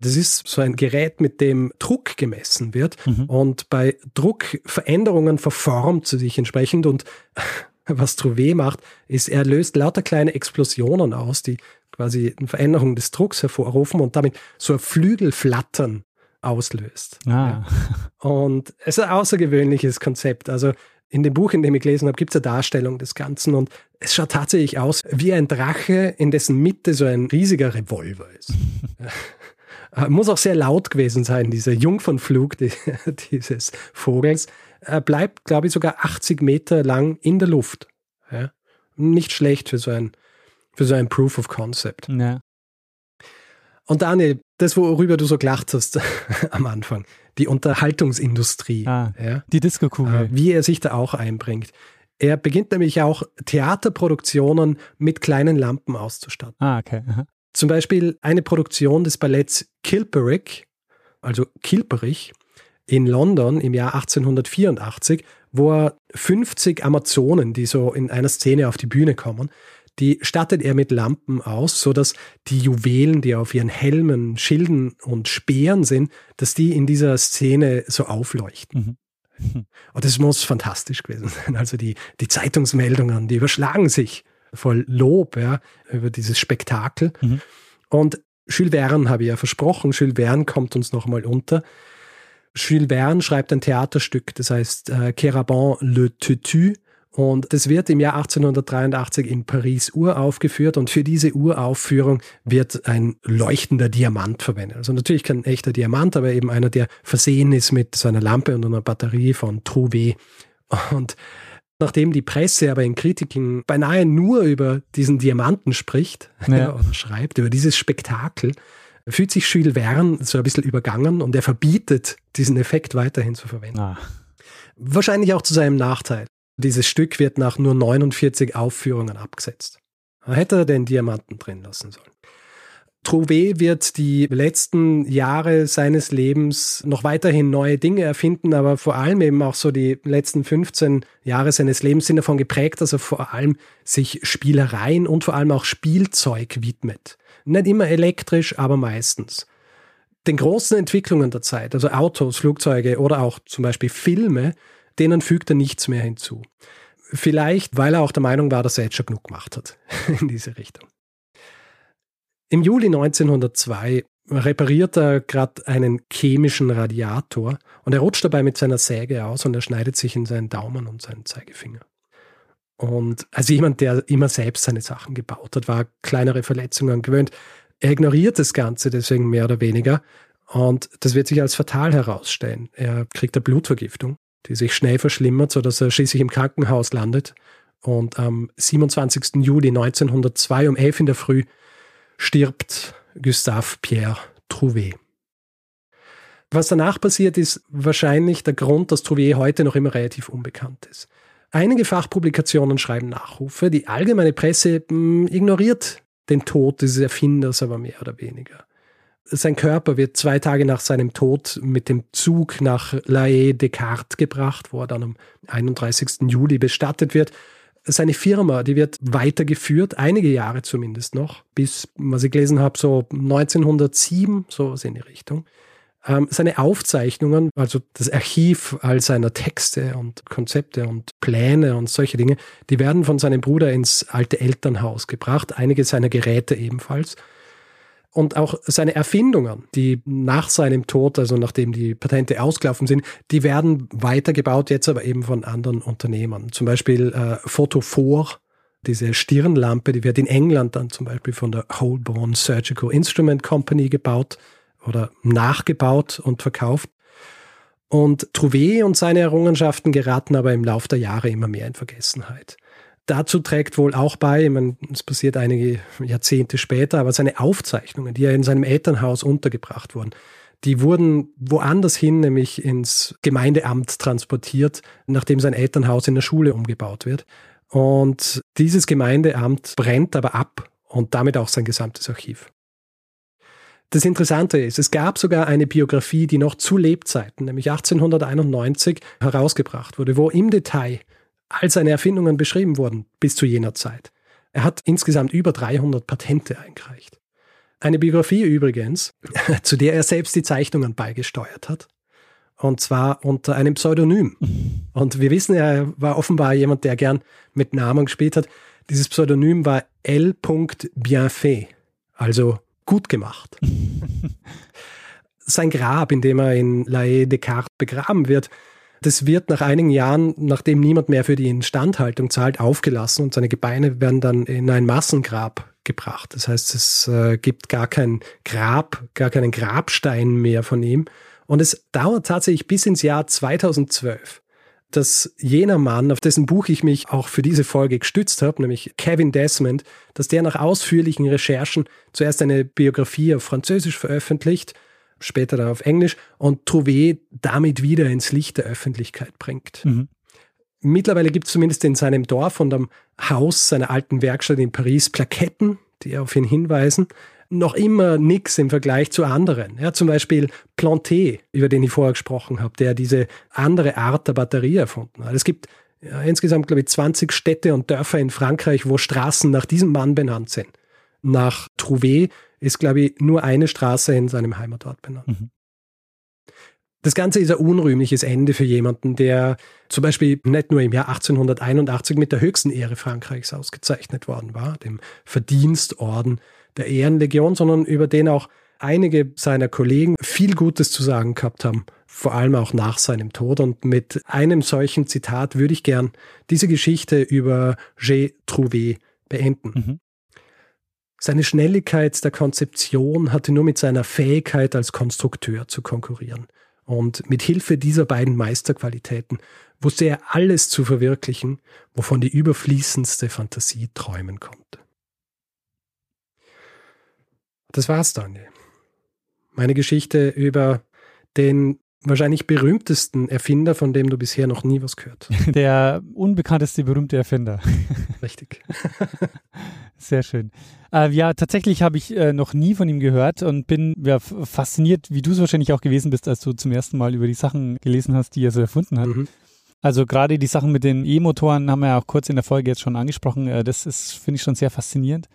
Das ist so ein Gerät, mit dem Druck gemessen wird mhm. und bei Druckveränderungen verformt sie sich entsprechend und was Trouvé macht, ist, er löst lauter kleine Explosionen aus, die quasi eine Veränderung des Drucks hervorrufen und damit so ein Flügelflattern auslöst. Ah. Ja. Und es ist ein außergewöhnliches Konzept. Also in dem Buch, in dem ich gelesen habe, gibt es eine Darstellung des Ganzen und es schaut tatsächlich aus wie ein Drache, in dessen Mitte so ein riesiger Revolver ist. Muss auch sehr laut gewesen sein, dieser Jungfernflug dieses Vogels. Er bleibt, glaube ich, sogar 80 Meter lang in der Luft. Ja? Nicht schlecht für so ein, für so ein Proof of Concept. Ja. Und Daniel, das, worüber du so gelacht hast am Anfang, die Unterhaltungsindustrie. Ah, ja, die Disco-Kugel. Äh, wie er sich da auch einbringt. Er beginnt nämlich auch Theaterproduktionen mit kleinen Lampen auszustatten. Ah, okay. Aha. Zum Beispiel eine Produktion des Balletts Kilperick, also Kilperich, in London im Jahr 1884, wo er 50 Amazonen, die so in einer Szene auf die Bühne kommen, die stattet er mit Lampen aus, so dass die Juwelen, die auf ihren Helmen, Schilden und Speeren sind, dass die in dieser Szene so aufleuchten. Mhm. Und das muss fantastisch gewesen sein. Also die, die Zeitungsmeldungen, die überschlagen sich voll Lob ja, über dieses Spektakel. Mhm. Und Jules Verne habe ich ja versprochen, Jules Verne kommt uns nochmal unter. Jules Verne schreibt ein Theaterstück, das heißt äh, Keraban Le Tutu und das wird im Jahr 1883 in Paris uraufgeführt und für diese Uraufführung wird ein leuchtender Diamant verwendet. Also natürlich kein echter Diamant, aber eben einer, der versehen ist mit so einer Lampe und einer Batterie von Trouvé. Und nachdem die Presse aber in Kritiken beinahe nur über diesen Diamanten spricht ja. oder schreibt, über dieses Spektakel, fühlt sich Jules Verne so ein bisschen übergangen und er verbietet, diesen Effekt weiterhin zu verwenden. Ah. Wahrscheinlich auch zu seinem Nachteil. Dieses Stück wird nach nur 49 Aufführungen abgesetzt. Hätte er den Diamanten drin lassen sollen. Trouvé wird die letzten Jahre seines Lebens noch weiterhin neue Dinge erfinden, aber vor allem eben auch so die letzten 15 Jahre seines Lebens sind davon geprägt, dass er vor allem sich Spielereien und vor allem auch Spielzeug widmet. Nicht immer elektrisch, aber meistens. Den großen Entwicklungen der Zeit, also Autos, Flugzeuge oder auch zum Beispiel Filme, denen fügt er nichts mehr hinzu. Vielleicht, weil er auch der Meinung war, dass er jetzt schon genug gemacht hat in diese Richtung. Im Juli 1902 repariert er gerade einen chemischen Radiator und er rutscht dabei mit seiner Säge aus und er schneidet sich in seinen Daumen und seinen Zeigefinger. Und als jemand, der immer selbst seine Sachen gebaut hat, war kleinere Verletzungen gewöhnt. Er ignoriert das Ganze deswegen mehr oder weniger und das wird sich als fatal herausstellen. Er kriegt eine Blutvergiftung die sich schnell verschlimmert, sodass er schließlich im Krankenhaus landet. Und am 27. Juli 1902 um 11 in der Früh stirbt Gustave Pierre Trouvé. Was danach passiert, ist wahrscheinlich der Grund, dass Trouvé heute noch immer relativ unbekannt ist. Einige Fachpublikationen schreiben Nachrufe, die allgemeine Presse mh, hm, ignoriert den Tod dieses Erfinders aber mehr oder weniger sein Körper wird zwei Tage nach seinem Tod mit dem Zug nach La Haye Descartes gebracht, wo er dann am 31. Juli bestattet wird. Seine Firma, die wird weitergeführt, einige Jahre zumindest noch, bis, was ich gelesen habe, so 1907, so in die Richtung. Ähm, seine Aufzeichnungen, also das Archiv all seiner Texte und Konzepte und Pläne und solche Dinge, die werden von seinem Bruder ins alte Elternhaus gebracht, einige seiner Geräte ebenfalls. Und auch seine Erfindungen, die nach seinem Tod, also nachdem die Patente ausgelaufen sind, die werden weitergebaut, jetzt aber eben von anderen Unternehmern. Zum Beispiel äh, Photophore, diese Stirnlampe, die wird in England dann zum Beispiel von der Holborn Surgical Instrument Company gebaut oder nachgebaut und verkauft. Und Trouvé und seine Errungenschaften geraten aber im Laufe der Jahre immer mehr in Vergessenheit. Dazu trägt wohl auch bei, ich meine, es passiert einige Jahrzehnte später, aber seine Aufzeichnungen, die ja in seinem Elternhaus untergebracht wurden, die wurden woanders hin, nämlich ins Gemeindeamt transportiert, nachdem sein Elternhaus in der Schule umgebaut wird. Und dieses Gemeindeamt brennt aber ab und damit auch sein gesamtes Archiv. Das Interessante ist, es gab sogar eine Biografie, die noch zu Lebzeiten, nämlich 1891, herausgebracht wurde, wo im Detail all seine Erfindungen beschrieben wurden bis zu jener Zeit. Er hat insgesamt über 300 Patente eingereicht. Eine Biografie übrigens, zu der er selbst die Zeichnungen beigesteuert hat. Und zwar unter einem Pseudonym. Und wir wissen, er war offenbar jemand, der gern mit Namen gespielt hat. Dieses Pseudonym war L. Bienfait, also gut gemacht. Sein Grab, in dem er in La Haye Descartes begraben wird, das wird nach einigen Jahren, nachdem niemand mehr für die Instandhaltung zahlt, aufgelassen und seine Gebeine werden dann in ein Massengrab gebracht. Das heißt, es äh, gibt gar kein Grab, gar keinen Grabstein mehr von ihm. Und es dauert tatsächlich bis ins Jahr 2012, dass jener Mann, auf dessen Buch ich mich auch für diese Folge gestützt habe, nämlich Kevin Desmond, dass der nach ausführlichen Recherchen zuerst eine Biografie auf Französisch veröffentlicht später dann auf Englisch und Trouvé damit wieder ins Licht der Öffentlichkeit bringt. Mhm. Mittlerweile gibt es zumindest in seinem Dorf und am Haus seiner alten Werkstatt in Paris Plaketten, die auf ihn hinweisen. Noch immer nichts im Vergleich zu anderen. Ja, zum Beispiel Planté, über den ich vorher gesprochen habe, der diese andere Art der Batterie erfunden hat. Es gibt ja, insgesamt, glaube ich, 20 Städte und Dörfer in Frankreich, wo Straßen nach diesem Mann benannt sind. Nach Trouvé ist, glaube ich, nur eine Straße in seinem Heimatort benannt. Mhm. Das Ganze ist ein unrühmliches Ende für jemanden, der zum Beispiel nicht nur im Jahr 1881 mit der höchsten Ehre Frankreichs ausgezeichnet worden war, dem Verdienstorden der Ehrenlegion, sondern über den auch einige seiner Kollegen viel Gutes zu sagen gehabt haben, vor allem auch nach seinem Tod. Und mit einem solchen Zitat würde ich gern diese Geschichte über J'ai Trouvé beenden. Mhm. Seine Schnelligkeit der Konzeption hatte nur mit seiner Fähigkeit als Konstrukteur zu konkurrieren. Und mit Hilfe dieser beiden Meisterqualitäten wusste er alles zu verwirklichen, wovon die überfließendste Fantasie träumen konnte. Das war's, Daniel. Meine Geschichte über den wahrscheinlich berühmtesten Erfinder, von dem du bisher noch nie was gehört. Der unbekannteste berühmte Erfinder. Richtig. Sehr schön. Äh, ja, tatsächlich habe ich äh, noch nie von ihm gehört und bin ja, fasziniert, wie du es wahrscheinlich auch gewesen bist, als du zum ersten Mal über die Sachen gelesen hast, die er so erfunden hat. Mhm. Also gerade die Sachen mit den E-Motoren haben wir ja auch kurz in der Folge jetzt schon angesprochen. Äh, das ist, finde ich, schon sehr faszinierend.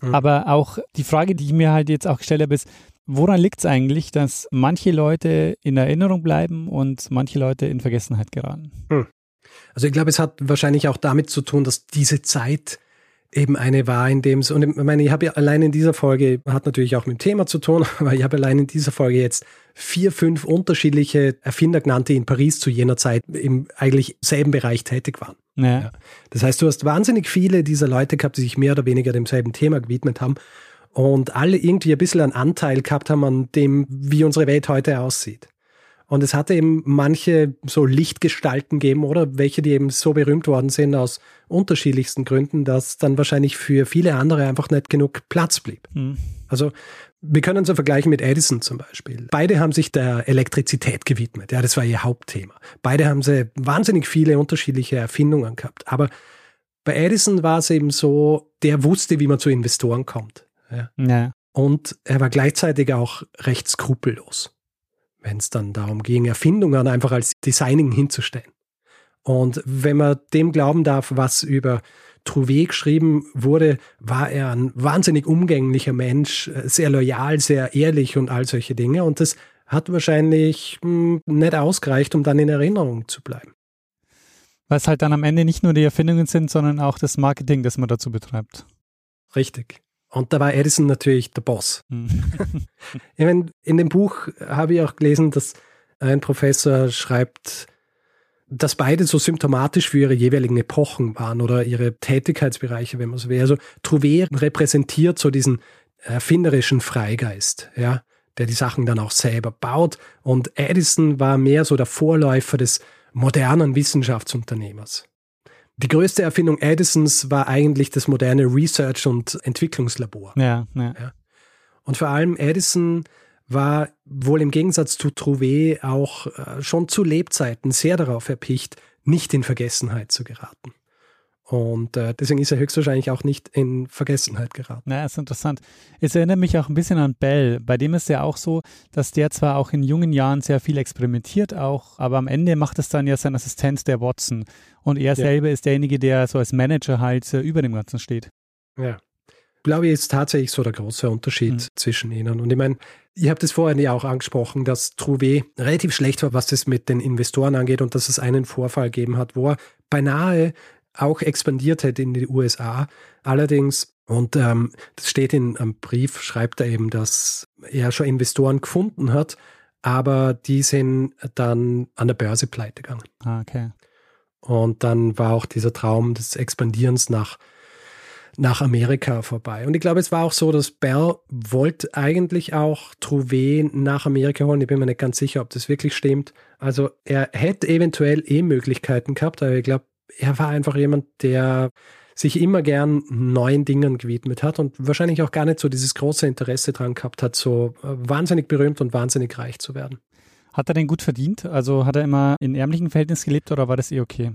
Mhm. Aber auch die Frage, die ich mir halt jetzt auch gestellt habe, ist, woran liegt es eigentlich, dass manche Leute in Erinnerung bleiben und manche Leute in Vergessenheit geraten? Mhm. Also ich glaube, es hat wahrscheinlich auch damit zu tun, dass diese Zeit eben eine war, in dem es, und ich meine, ich habe ja allein in dieser Folge, hat natürlich auch mit dem Thema zu tun, aber ich habe allein in dieser Folge jetzt vier, fünf unterschiedliche Erfinder genannt, die in Paris zu jener Zeit im eigentlich selben Bereich tätig waren. Ja. Das heißt, du hast wahnsinnig viele dieser Leute gehabt, die sich mehr oder weniger demselben Thema gewidmet haben und alle irgendwie ein bisschen einen Anteil gehabt haben an dem, wie unsere Welt heute aussieht. Und es hatte eben manche so Lichtgestalten gegeben oder welche, die eben so berühmt worden sind aus unterschiedlichsten Gründen, dass dann wahrscheinlich für viele andere einfach nicht genug Platz blieb. Mhm. Also wir können so vergleichen mit Edison zum Beispiel. Beide haben sich der Elektrizität gewidmet. Ja, das war ihr Hauptthema. Beide haben sie wahnsinnig viele unterschiedliche Erfindungen gehabt. Aber bei Edison war es eben so, der wusste, wie man zu Investoren kommt. Ja. ja. Und er war gleichzeitig auch recht skrupellos wenn es dann darum ging, Erfindungen einfach als Designing hinzustellen. Und wenn man dem glauben darf, was über Trouvé geschrieben wurde, war er ein wahnsinnig umgänglicher Mensch, äh, sehr loyal, sehr ehrlich und all solche Dinge. Und das hat wahrscheinlich mh, hm, nicht ausgereicht, um dann in Erinnerung zu bleiben. Weil es halt dann am Ende nicht nur die Erfindungen sind, sondern auch das Marketing, das man dazu betreibt. Richtig. Und da war Edison natürlich der Boss. Hm. Ich meine, in dem Buch habe ich auch gelesen, dass ein Professor schreibt, dass beide so symptomatisch für ihre jeweiligen Epochen waren oder ihre Tätigkeitsbereiche, wenn man so will. Also Trouvé repräsentiert so diesen erfinderischen Freigeist, ja, der die Sachen dann auch selber baut. Und Edison war mehr so der Vorläufer des modernen Wissenschaftsunternehmers. Die größte Erfindung Edisons war eigentlich das moderne Research- und Entwicklungslabor. Ja, ja. Und vor allem Edison war wohl im Gegensatz zu Trouvé auch äh, schon zu Lebzeiten sehr darauf erpicht, nicht in Vergessenheit zu geraten. Und äh, deswegen ist er höchstwahrscheinlich auch nicht in Vergessenheit geraten. Na, ist interessant. Es erinnert mich auch ein bisschen an Bell. Bei dem ist ja auch so, dass der zwar auch in jungen Jahren sehr viel experimentiert auch, aber am Ende macht es dann ja sein Assistent, der Watson. Und er Ja. selber ist derjenige, der so als Manager halt äh, über dem Ganzen steht. Ja. Glaube ich, ist tatsächlich so der große Unterschied Mhm. zwischen ihnen. Und ich meine, ihr habt es vorhin ja auch angesprochen, dass Trouvé relativ schlecht war, was das mit den Investoren angeht und dass es einen Vorfall gegeben hat, wo er beinahe auch expandiert hätte in die USA. Allerdings, und ähm, das steht in einem Brief, schreibt er eben, dass er schon Investoren gefunden hat, aber die sind dann an der Börse pleite gegangen. Ah, okay. Und dann war auch dieser Traum des Expandierens nach, nach Amerika vorbei. Und ich glaube, es war auch so, dass Bell wollte eigentlich auch Trouvé nach Amerika holen. Ich bin mir nicht ganz sicher, ob das wirklich stimmt. Also er hätte eventuell eh Möglichkeiten gehabt, aber ich glaube, er war einfach jemand, der sich immer gern neuen Dingen gewidmet hat und wahrscheinlich auch gar nicht so dieses große Interesse dran gehabt hat, so äh, wahnsinnig berühmt und wahnsinnig reich zu werden. Hat er denn gut verdient? Also hat er immer in ärmlichen Verhältnissen gelebt oder war das eh okay?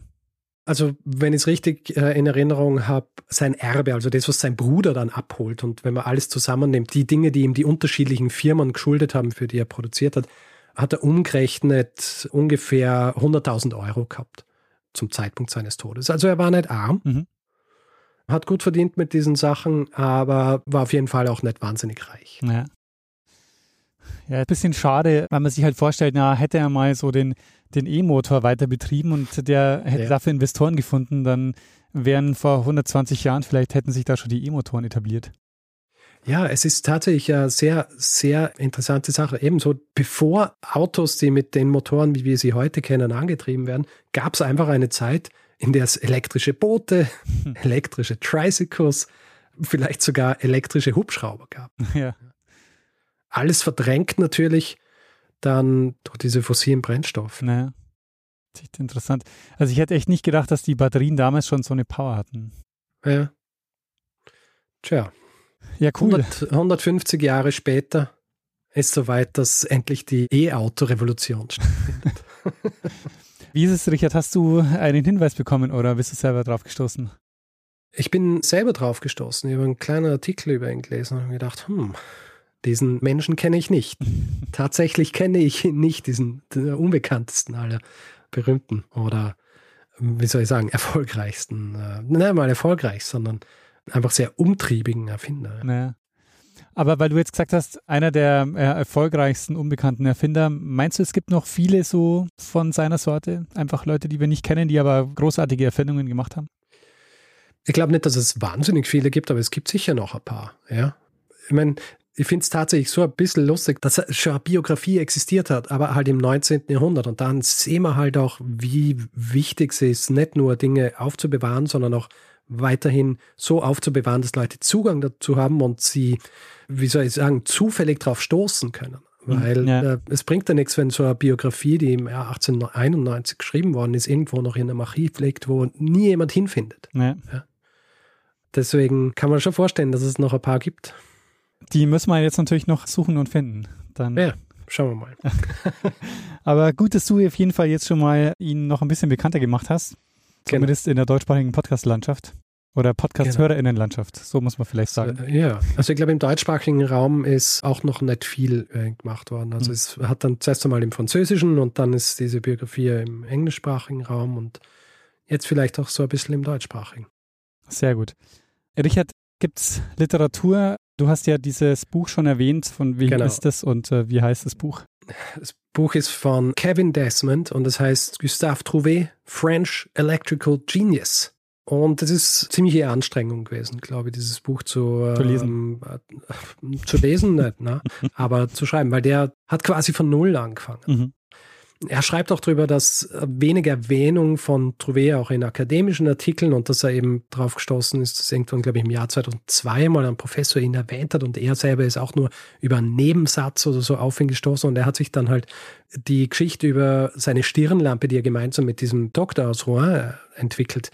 Also, wenn ich es richtig äh, in Erinnerung habe, sein Erbe, also das, was sein Bruder dann abholt und wenn man alles zusammennimmt, die Dinge, die ihm die unterschiedlichen Firmen geschuldet haben, für die er produziert hat, hat er umgerechnet ungefähr 100.000 Euro gehabt zum Zeitpunkt seines Todes. Also er war nicht arm, Mhm. hat gut verdient mit diesen Sachen, aber war auf jeden Fall auch nicht wahnsinnig reich. Ja. Ja, ein bisschen schade, weil man sich halt vorstellt, na, hätte er mal so den, den E-Motor weiter betrieben und der hätte Ja. dafür Investoren gefunden, dann wären vor 120 Jahren, vielleicht hätten sich da schon die E-Motoren etabliert. Ja, es ist tatsächlich eine sehr, sehr interessante Sache. Ebenso, bevor Autos, die mit den Motoren, wie wir sie heute kennen, angetrieben werden, gab es einfach eine Zeit, in der es elektrische Boote, elektrische Tricycles, vielleicht sogar elektrische Hubschrauber gab. ja. Alles verdrängt natürlich dann durch diese fossilen Brennstoffe. Naja. Das ist echt interessant. Also ich hätte echt nicht gedacht, dass die Batterien damals schon so eine Power hatten. Ja. Tja, Ja, cool. 100, 150 Jahre später ist soweit, dass endlich die E-Auto-Revolution stattfindet. Wie ist es, Richard? Hast du einen Hinweis bekommen oder bist du selber drauf gestoßen? Ich bin selber drauf gestoßen. Ich habe einen kleinen Artikel über ihn gelesen und habe gedacht, hm, diesen Menschen kenne ich nicht. Tatsächlich kenne ich ihn nicht, diesen unbekanntesten aller berühmten oder wie soll ich sagen, erfolgreichsten, äh, nicht mal erfolgreich, sondern einfach sehr umtriebigen Erfinder. Naja. Aber weil du jetzt gesagt hast, einer der äh, erfolgreichsten unbekannten Erfinder, meinst du, es gibt noch viele so von seiner Sorte? Einfach Leute, die wir nicht kennen, die aber großartige Erfindungen gemacht haben? Ich glaube nicht, dass es wahnsinnig viele gibt, aber es gibt sicher noch ein paar. Ja, ich meine, ich finde es tatsächlich so ein bisschen lustig, dass schon eine Biografie existiert hat, aber halt im 19. Jahrhundert. Und dann sehen wir halt auch, wie wichtig es ist, nicht nur Dinge aufzubewahren, sondern auch weiterhin so aufzubewahren, dass Leute Zugang dazu haben und sie, wie soll ich sagen, zufällig drauf stoßen können. Weil Ja. äh, es bringt ja nichts, wenn so eine Biografie, die im Jahr 1891 geschrieben worden ist, irgendwo noch in einem Archiv liegt, wo nie jemand hinfindet. Ja. Deswegen kann man schon vorstellen, dass es noch ein paar gibt. Die müssen wir jetzt natürlich noch suchen und finden. Dann. Ja, schauen wir mal. Aber gut, dass du auf jeden Fall jetzt schon mal ihn noch ein bisschen bekannter gemacht hast. Genau. Zumindest in der deutschsprachigen Podcast-Landschaft. Oder Podcast-HörerInnen-Landschaft. So muss man vielleicht sagen. Ja, also ich glaube, im deutschsprachigen Raum ist auch noch nicht viel äh, gemacht worden. Also Mhm. es hat dann zuerst einmal im Französischen und dann ist diese Biografie im englischsprachigen Raum und jetzt vielleicht auch so ein bisschen im deutschsprachigen. Sehr gut. Richard, gibt's Literatur? Du hast ja dieses Buch schon erwähnt. Von wem Genau. ist das und äh, wie heißt das Buch? Das Buch ist von Kevin Desmond und es heißt Gustave Trouvé, French Electrical Genius. Und es ist ziemliche Anstrengung gewesen, glaube ich, dieses Buch zu, zu lesen. Ähm, äh, zu lesen, nicht, ne? aber zu schreiben, weil der hat quasi von Null angefangen. Mhm. Er schreibt auch darüber, dass wenig Erwähnung von Trouvé auch in akademischen Artikeln und dass er eben drauf gestoßen ist, dass irgendwann, glaube ich, im Jahr 2002 mal ein Professor ihn erwähnt hat und er selber ist auch nur über einen Nebensatz oder so auf ihn gestoßen und er hat sich dann halt die Geschichte über seine Stirnlampe, die er gemeinsam mit diesem Doktor aus Rouen äh, entwickelt,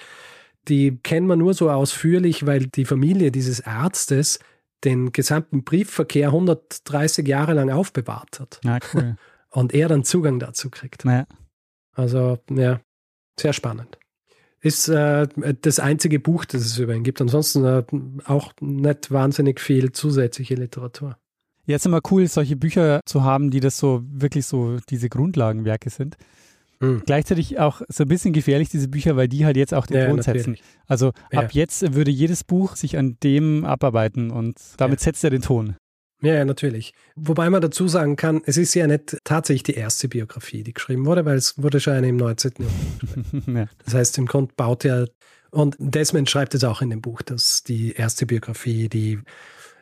die kennt man nur so ausführlich, weil die Familie dieses Arztes den gesamten Briefverkehr 130 Jahre lang aufbewahrt hat. Ja, cool. und er dann Zugang dazu kriegt. Ja. Also, ja, sehr spannend. Ist äh, das einzige Buch, das es über ihn gibt. Ansonsten äh, auch nicht wahnsinnig viel zusätzliche Literatur. Jetzt immer cool, solche Bücher zu haben, die das so wirklich so diese Grundlagenwerke sind. Mhm. Gleichzeitig auch so ein bisschen gefährlich, diese Bücher, weil die halt jetzt auch den ja, Ton setzen. Also ja. ab jetzt würde jedes Buch sich an dem abarbeiten und damit ja. setzt er den Ton. Ja, ja, natürlich. Wobei man dazu sagen kann, es ist ja nicht tatsächlich die erste Biografie, die geschrieben wurde, weil es wurde schon eine im 19. Jahrhundert. ja. Das heißt, im Grunde baut er, und Desmond schreibt es auch in dem Buch, dass die erste Biografie, die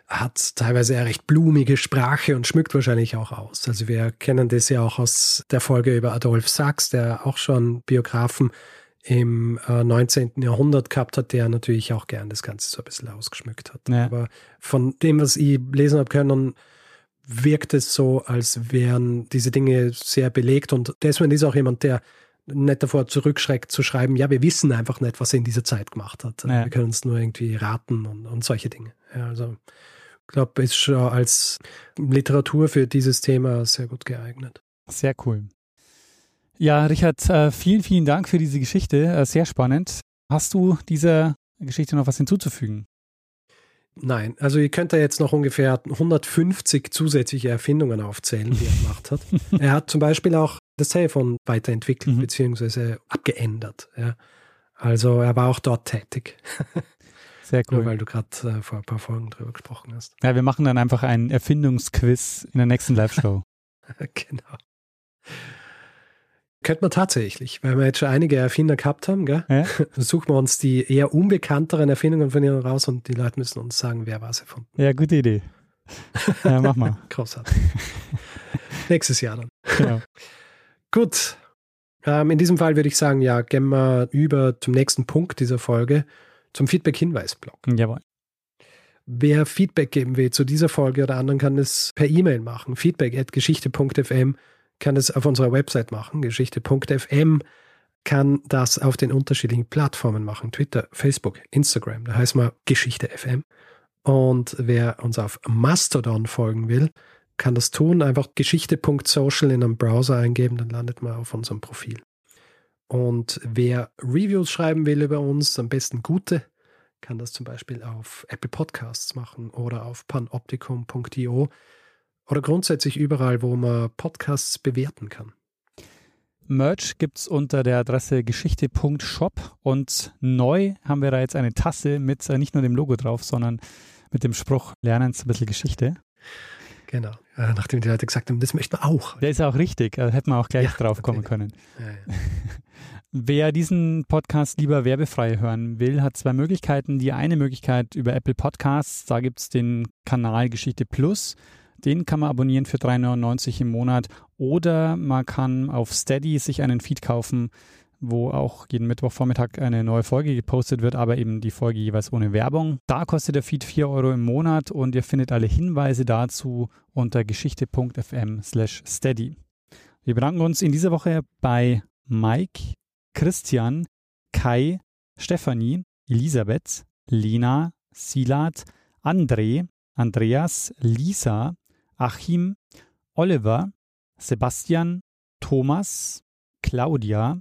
hat teilweise eine recht blumige Sprache und schmückt wahrscheinlich auch aus. Also wir kennen das ja auch aus der Folge über Adolf Sachs, der auch schon Biografen im äh, 19. Jahrhundert gehabt hat, der natürlich auch gern das Ganze so ein bisschen ausgeschmückt hat. Ja. Aber von dem, was ich lesen habe können, wirkt es so, als wären diese Dinge sehr belegt. Und Desmond ist auch jemand, der nicht davor zurückschreckt zu schreiben, ja, wir wissen einfach nicht, was er in dieser Zeit gemacht hat. Ja. Wir können es nur irgendwie raten und, und solche Dinge. Ja, also ich glaube, ist schon als Literatur für dieses Thema sehr gut geeignet. Sehr cool. Ja, Richard, äh, vielen, vielen Dank für diese Geschichte. Äh, sehr spannend. Hast du dieser Geschichte noch was hinzuzufügen? Nein, also ihr könnt da jetzt noch ungefähr 150 zusätzliche Erfindungen aufzählen, die er gemacht hat. er hat zum Beispiel auch das Telefon weiterentwickelt mhm. bzw. abgeändert. Ja. Also er war auch dort tätig. Sehr cool. Nur weil du gerade äh, vor ein paar Folgen drüber gesprochen hast. Ja, wir machen dann einfach einen Erfindungsquiz in der nächsten Live-Show. genau. Könnte man tatsächlich, weil wir jetzt schon einige Erfinder gehabt haben, gell? Ja? suchen wir uns die eher unbekannteren Erfindungen von ihnen raus und die Leute müssen uns sagen, wer was erfunden. Ja, gute Idee. Ja, mach mal. Großartig. Nächstes Jahr dann. Genau. Gut. Ähm, in diesem Fall würde ich sagen, ja, gehen wir über zum nächsten Punkt dieser Folge, zum Feedback-Hinweis-Blog. Jawohl. Wer Feedback geben will zu dieser Folge oder anderen, kann es per E-Mail machen. Feedback at geschichte.fm kann es auf unserer Website machen, geschichte.fm, kann das auf den unterschiedlichen Plattformen machen, Twitter, Facebook, Instagram, da heißt man Geschichte FM. Und wer uns auf Mastodon folgen will, kann das tun, einfach geschichte.social in einem Browser eingeben, dann landet man auf unserem Profil. Und wer Reviews schreiben will über uns, am besten gute, kann das zum Beispiel auf Apple Podcasts machen oder auf panoptikum.io oder grundsätzlich überall, wo man Podcasts bewerten kann. Merch gibt es unter der Adresse geschichte.shop und neu haben wir da jetzt eine Tasse mit äh, nicht nur dem Logo drauf, sondern mit dem Spruch Lernen ein bisschen Geschichte. Genau, äh, nachdem die Leute gesagt haben, das möchten wir auch. Der ist auch richtig, da hätten wir auch gleich ja, drauf kommen können. Ja, ja. Wer diesen Podcast lieber werbefrei hören will, hat zwei Möglichkeiten. Die eine Möglichkeit über Apple Podcasts, da gibt es den Kanal Geschichte Plus. Den kann man abonnieren für 3,99 im Monat oder man kann auf Steady sich einen Feed kaufen, wo auch jeden Mittwochvormittag eine neue Folge gepostet wird, aber eben die Folge jeweils ohne Werbung. Da kostet der Feed 4 Euro im Monat und ihr findet alle Hinweise dazu unter geschichte.fm slash steady. Wir bedanken uns in dieser Woche bei Mike, Christian, Kai, Stefanie, Elisabeth, Lena, Silat, André, Andreas, Lisa, Achim, Oliver, Sebastian, Thomas, Claudia,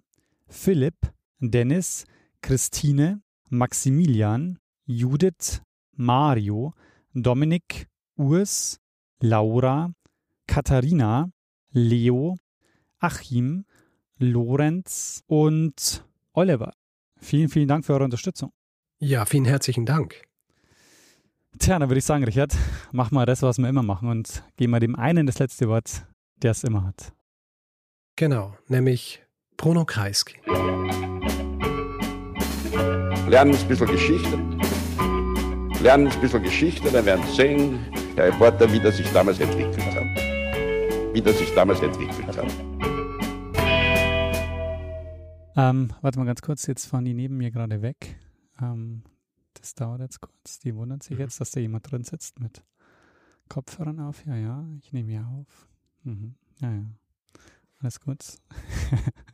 Philipp, Dennis, Christine, Maximilian, Judith, Mario, Dominik, Urs, Laura, Katharina, Leo, Achim, Lorenz und Oliver. Vielen, vielen Dank für eure Unterstützung. Ja, vielen herzlichen Dank. Tja, dann würde ich sagen, Richard, mach mal das, was wir immer machen und geben mal dem einen das letzte Wort, der es immer hat. Genau, nämlich Bruno Kreisky. lernen ein bisschen Geschichte. Lernen ein bisschen Geschichte, dann werden Sie sehen, der Reporter, wie das sich damals entwickelt hat. Wie das sich damals entwickelt hat. Ähm, warte mal ganz kurz, jetzt fahren die neben mir gerade weg. Ähm, das dauert jetzt kurz. Die wundern sich jetzt, dass da jemand drin sitzt mit Kopfhörern auf. Ja, ja, ich nehme ja auf. Mhm. Ja, ja. Alles gut.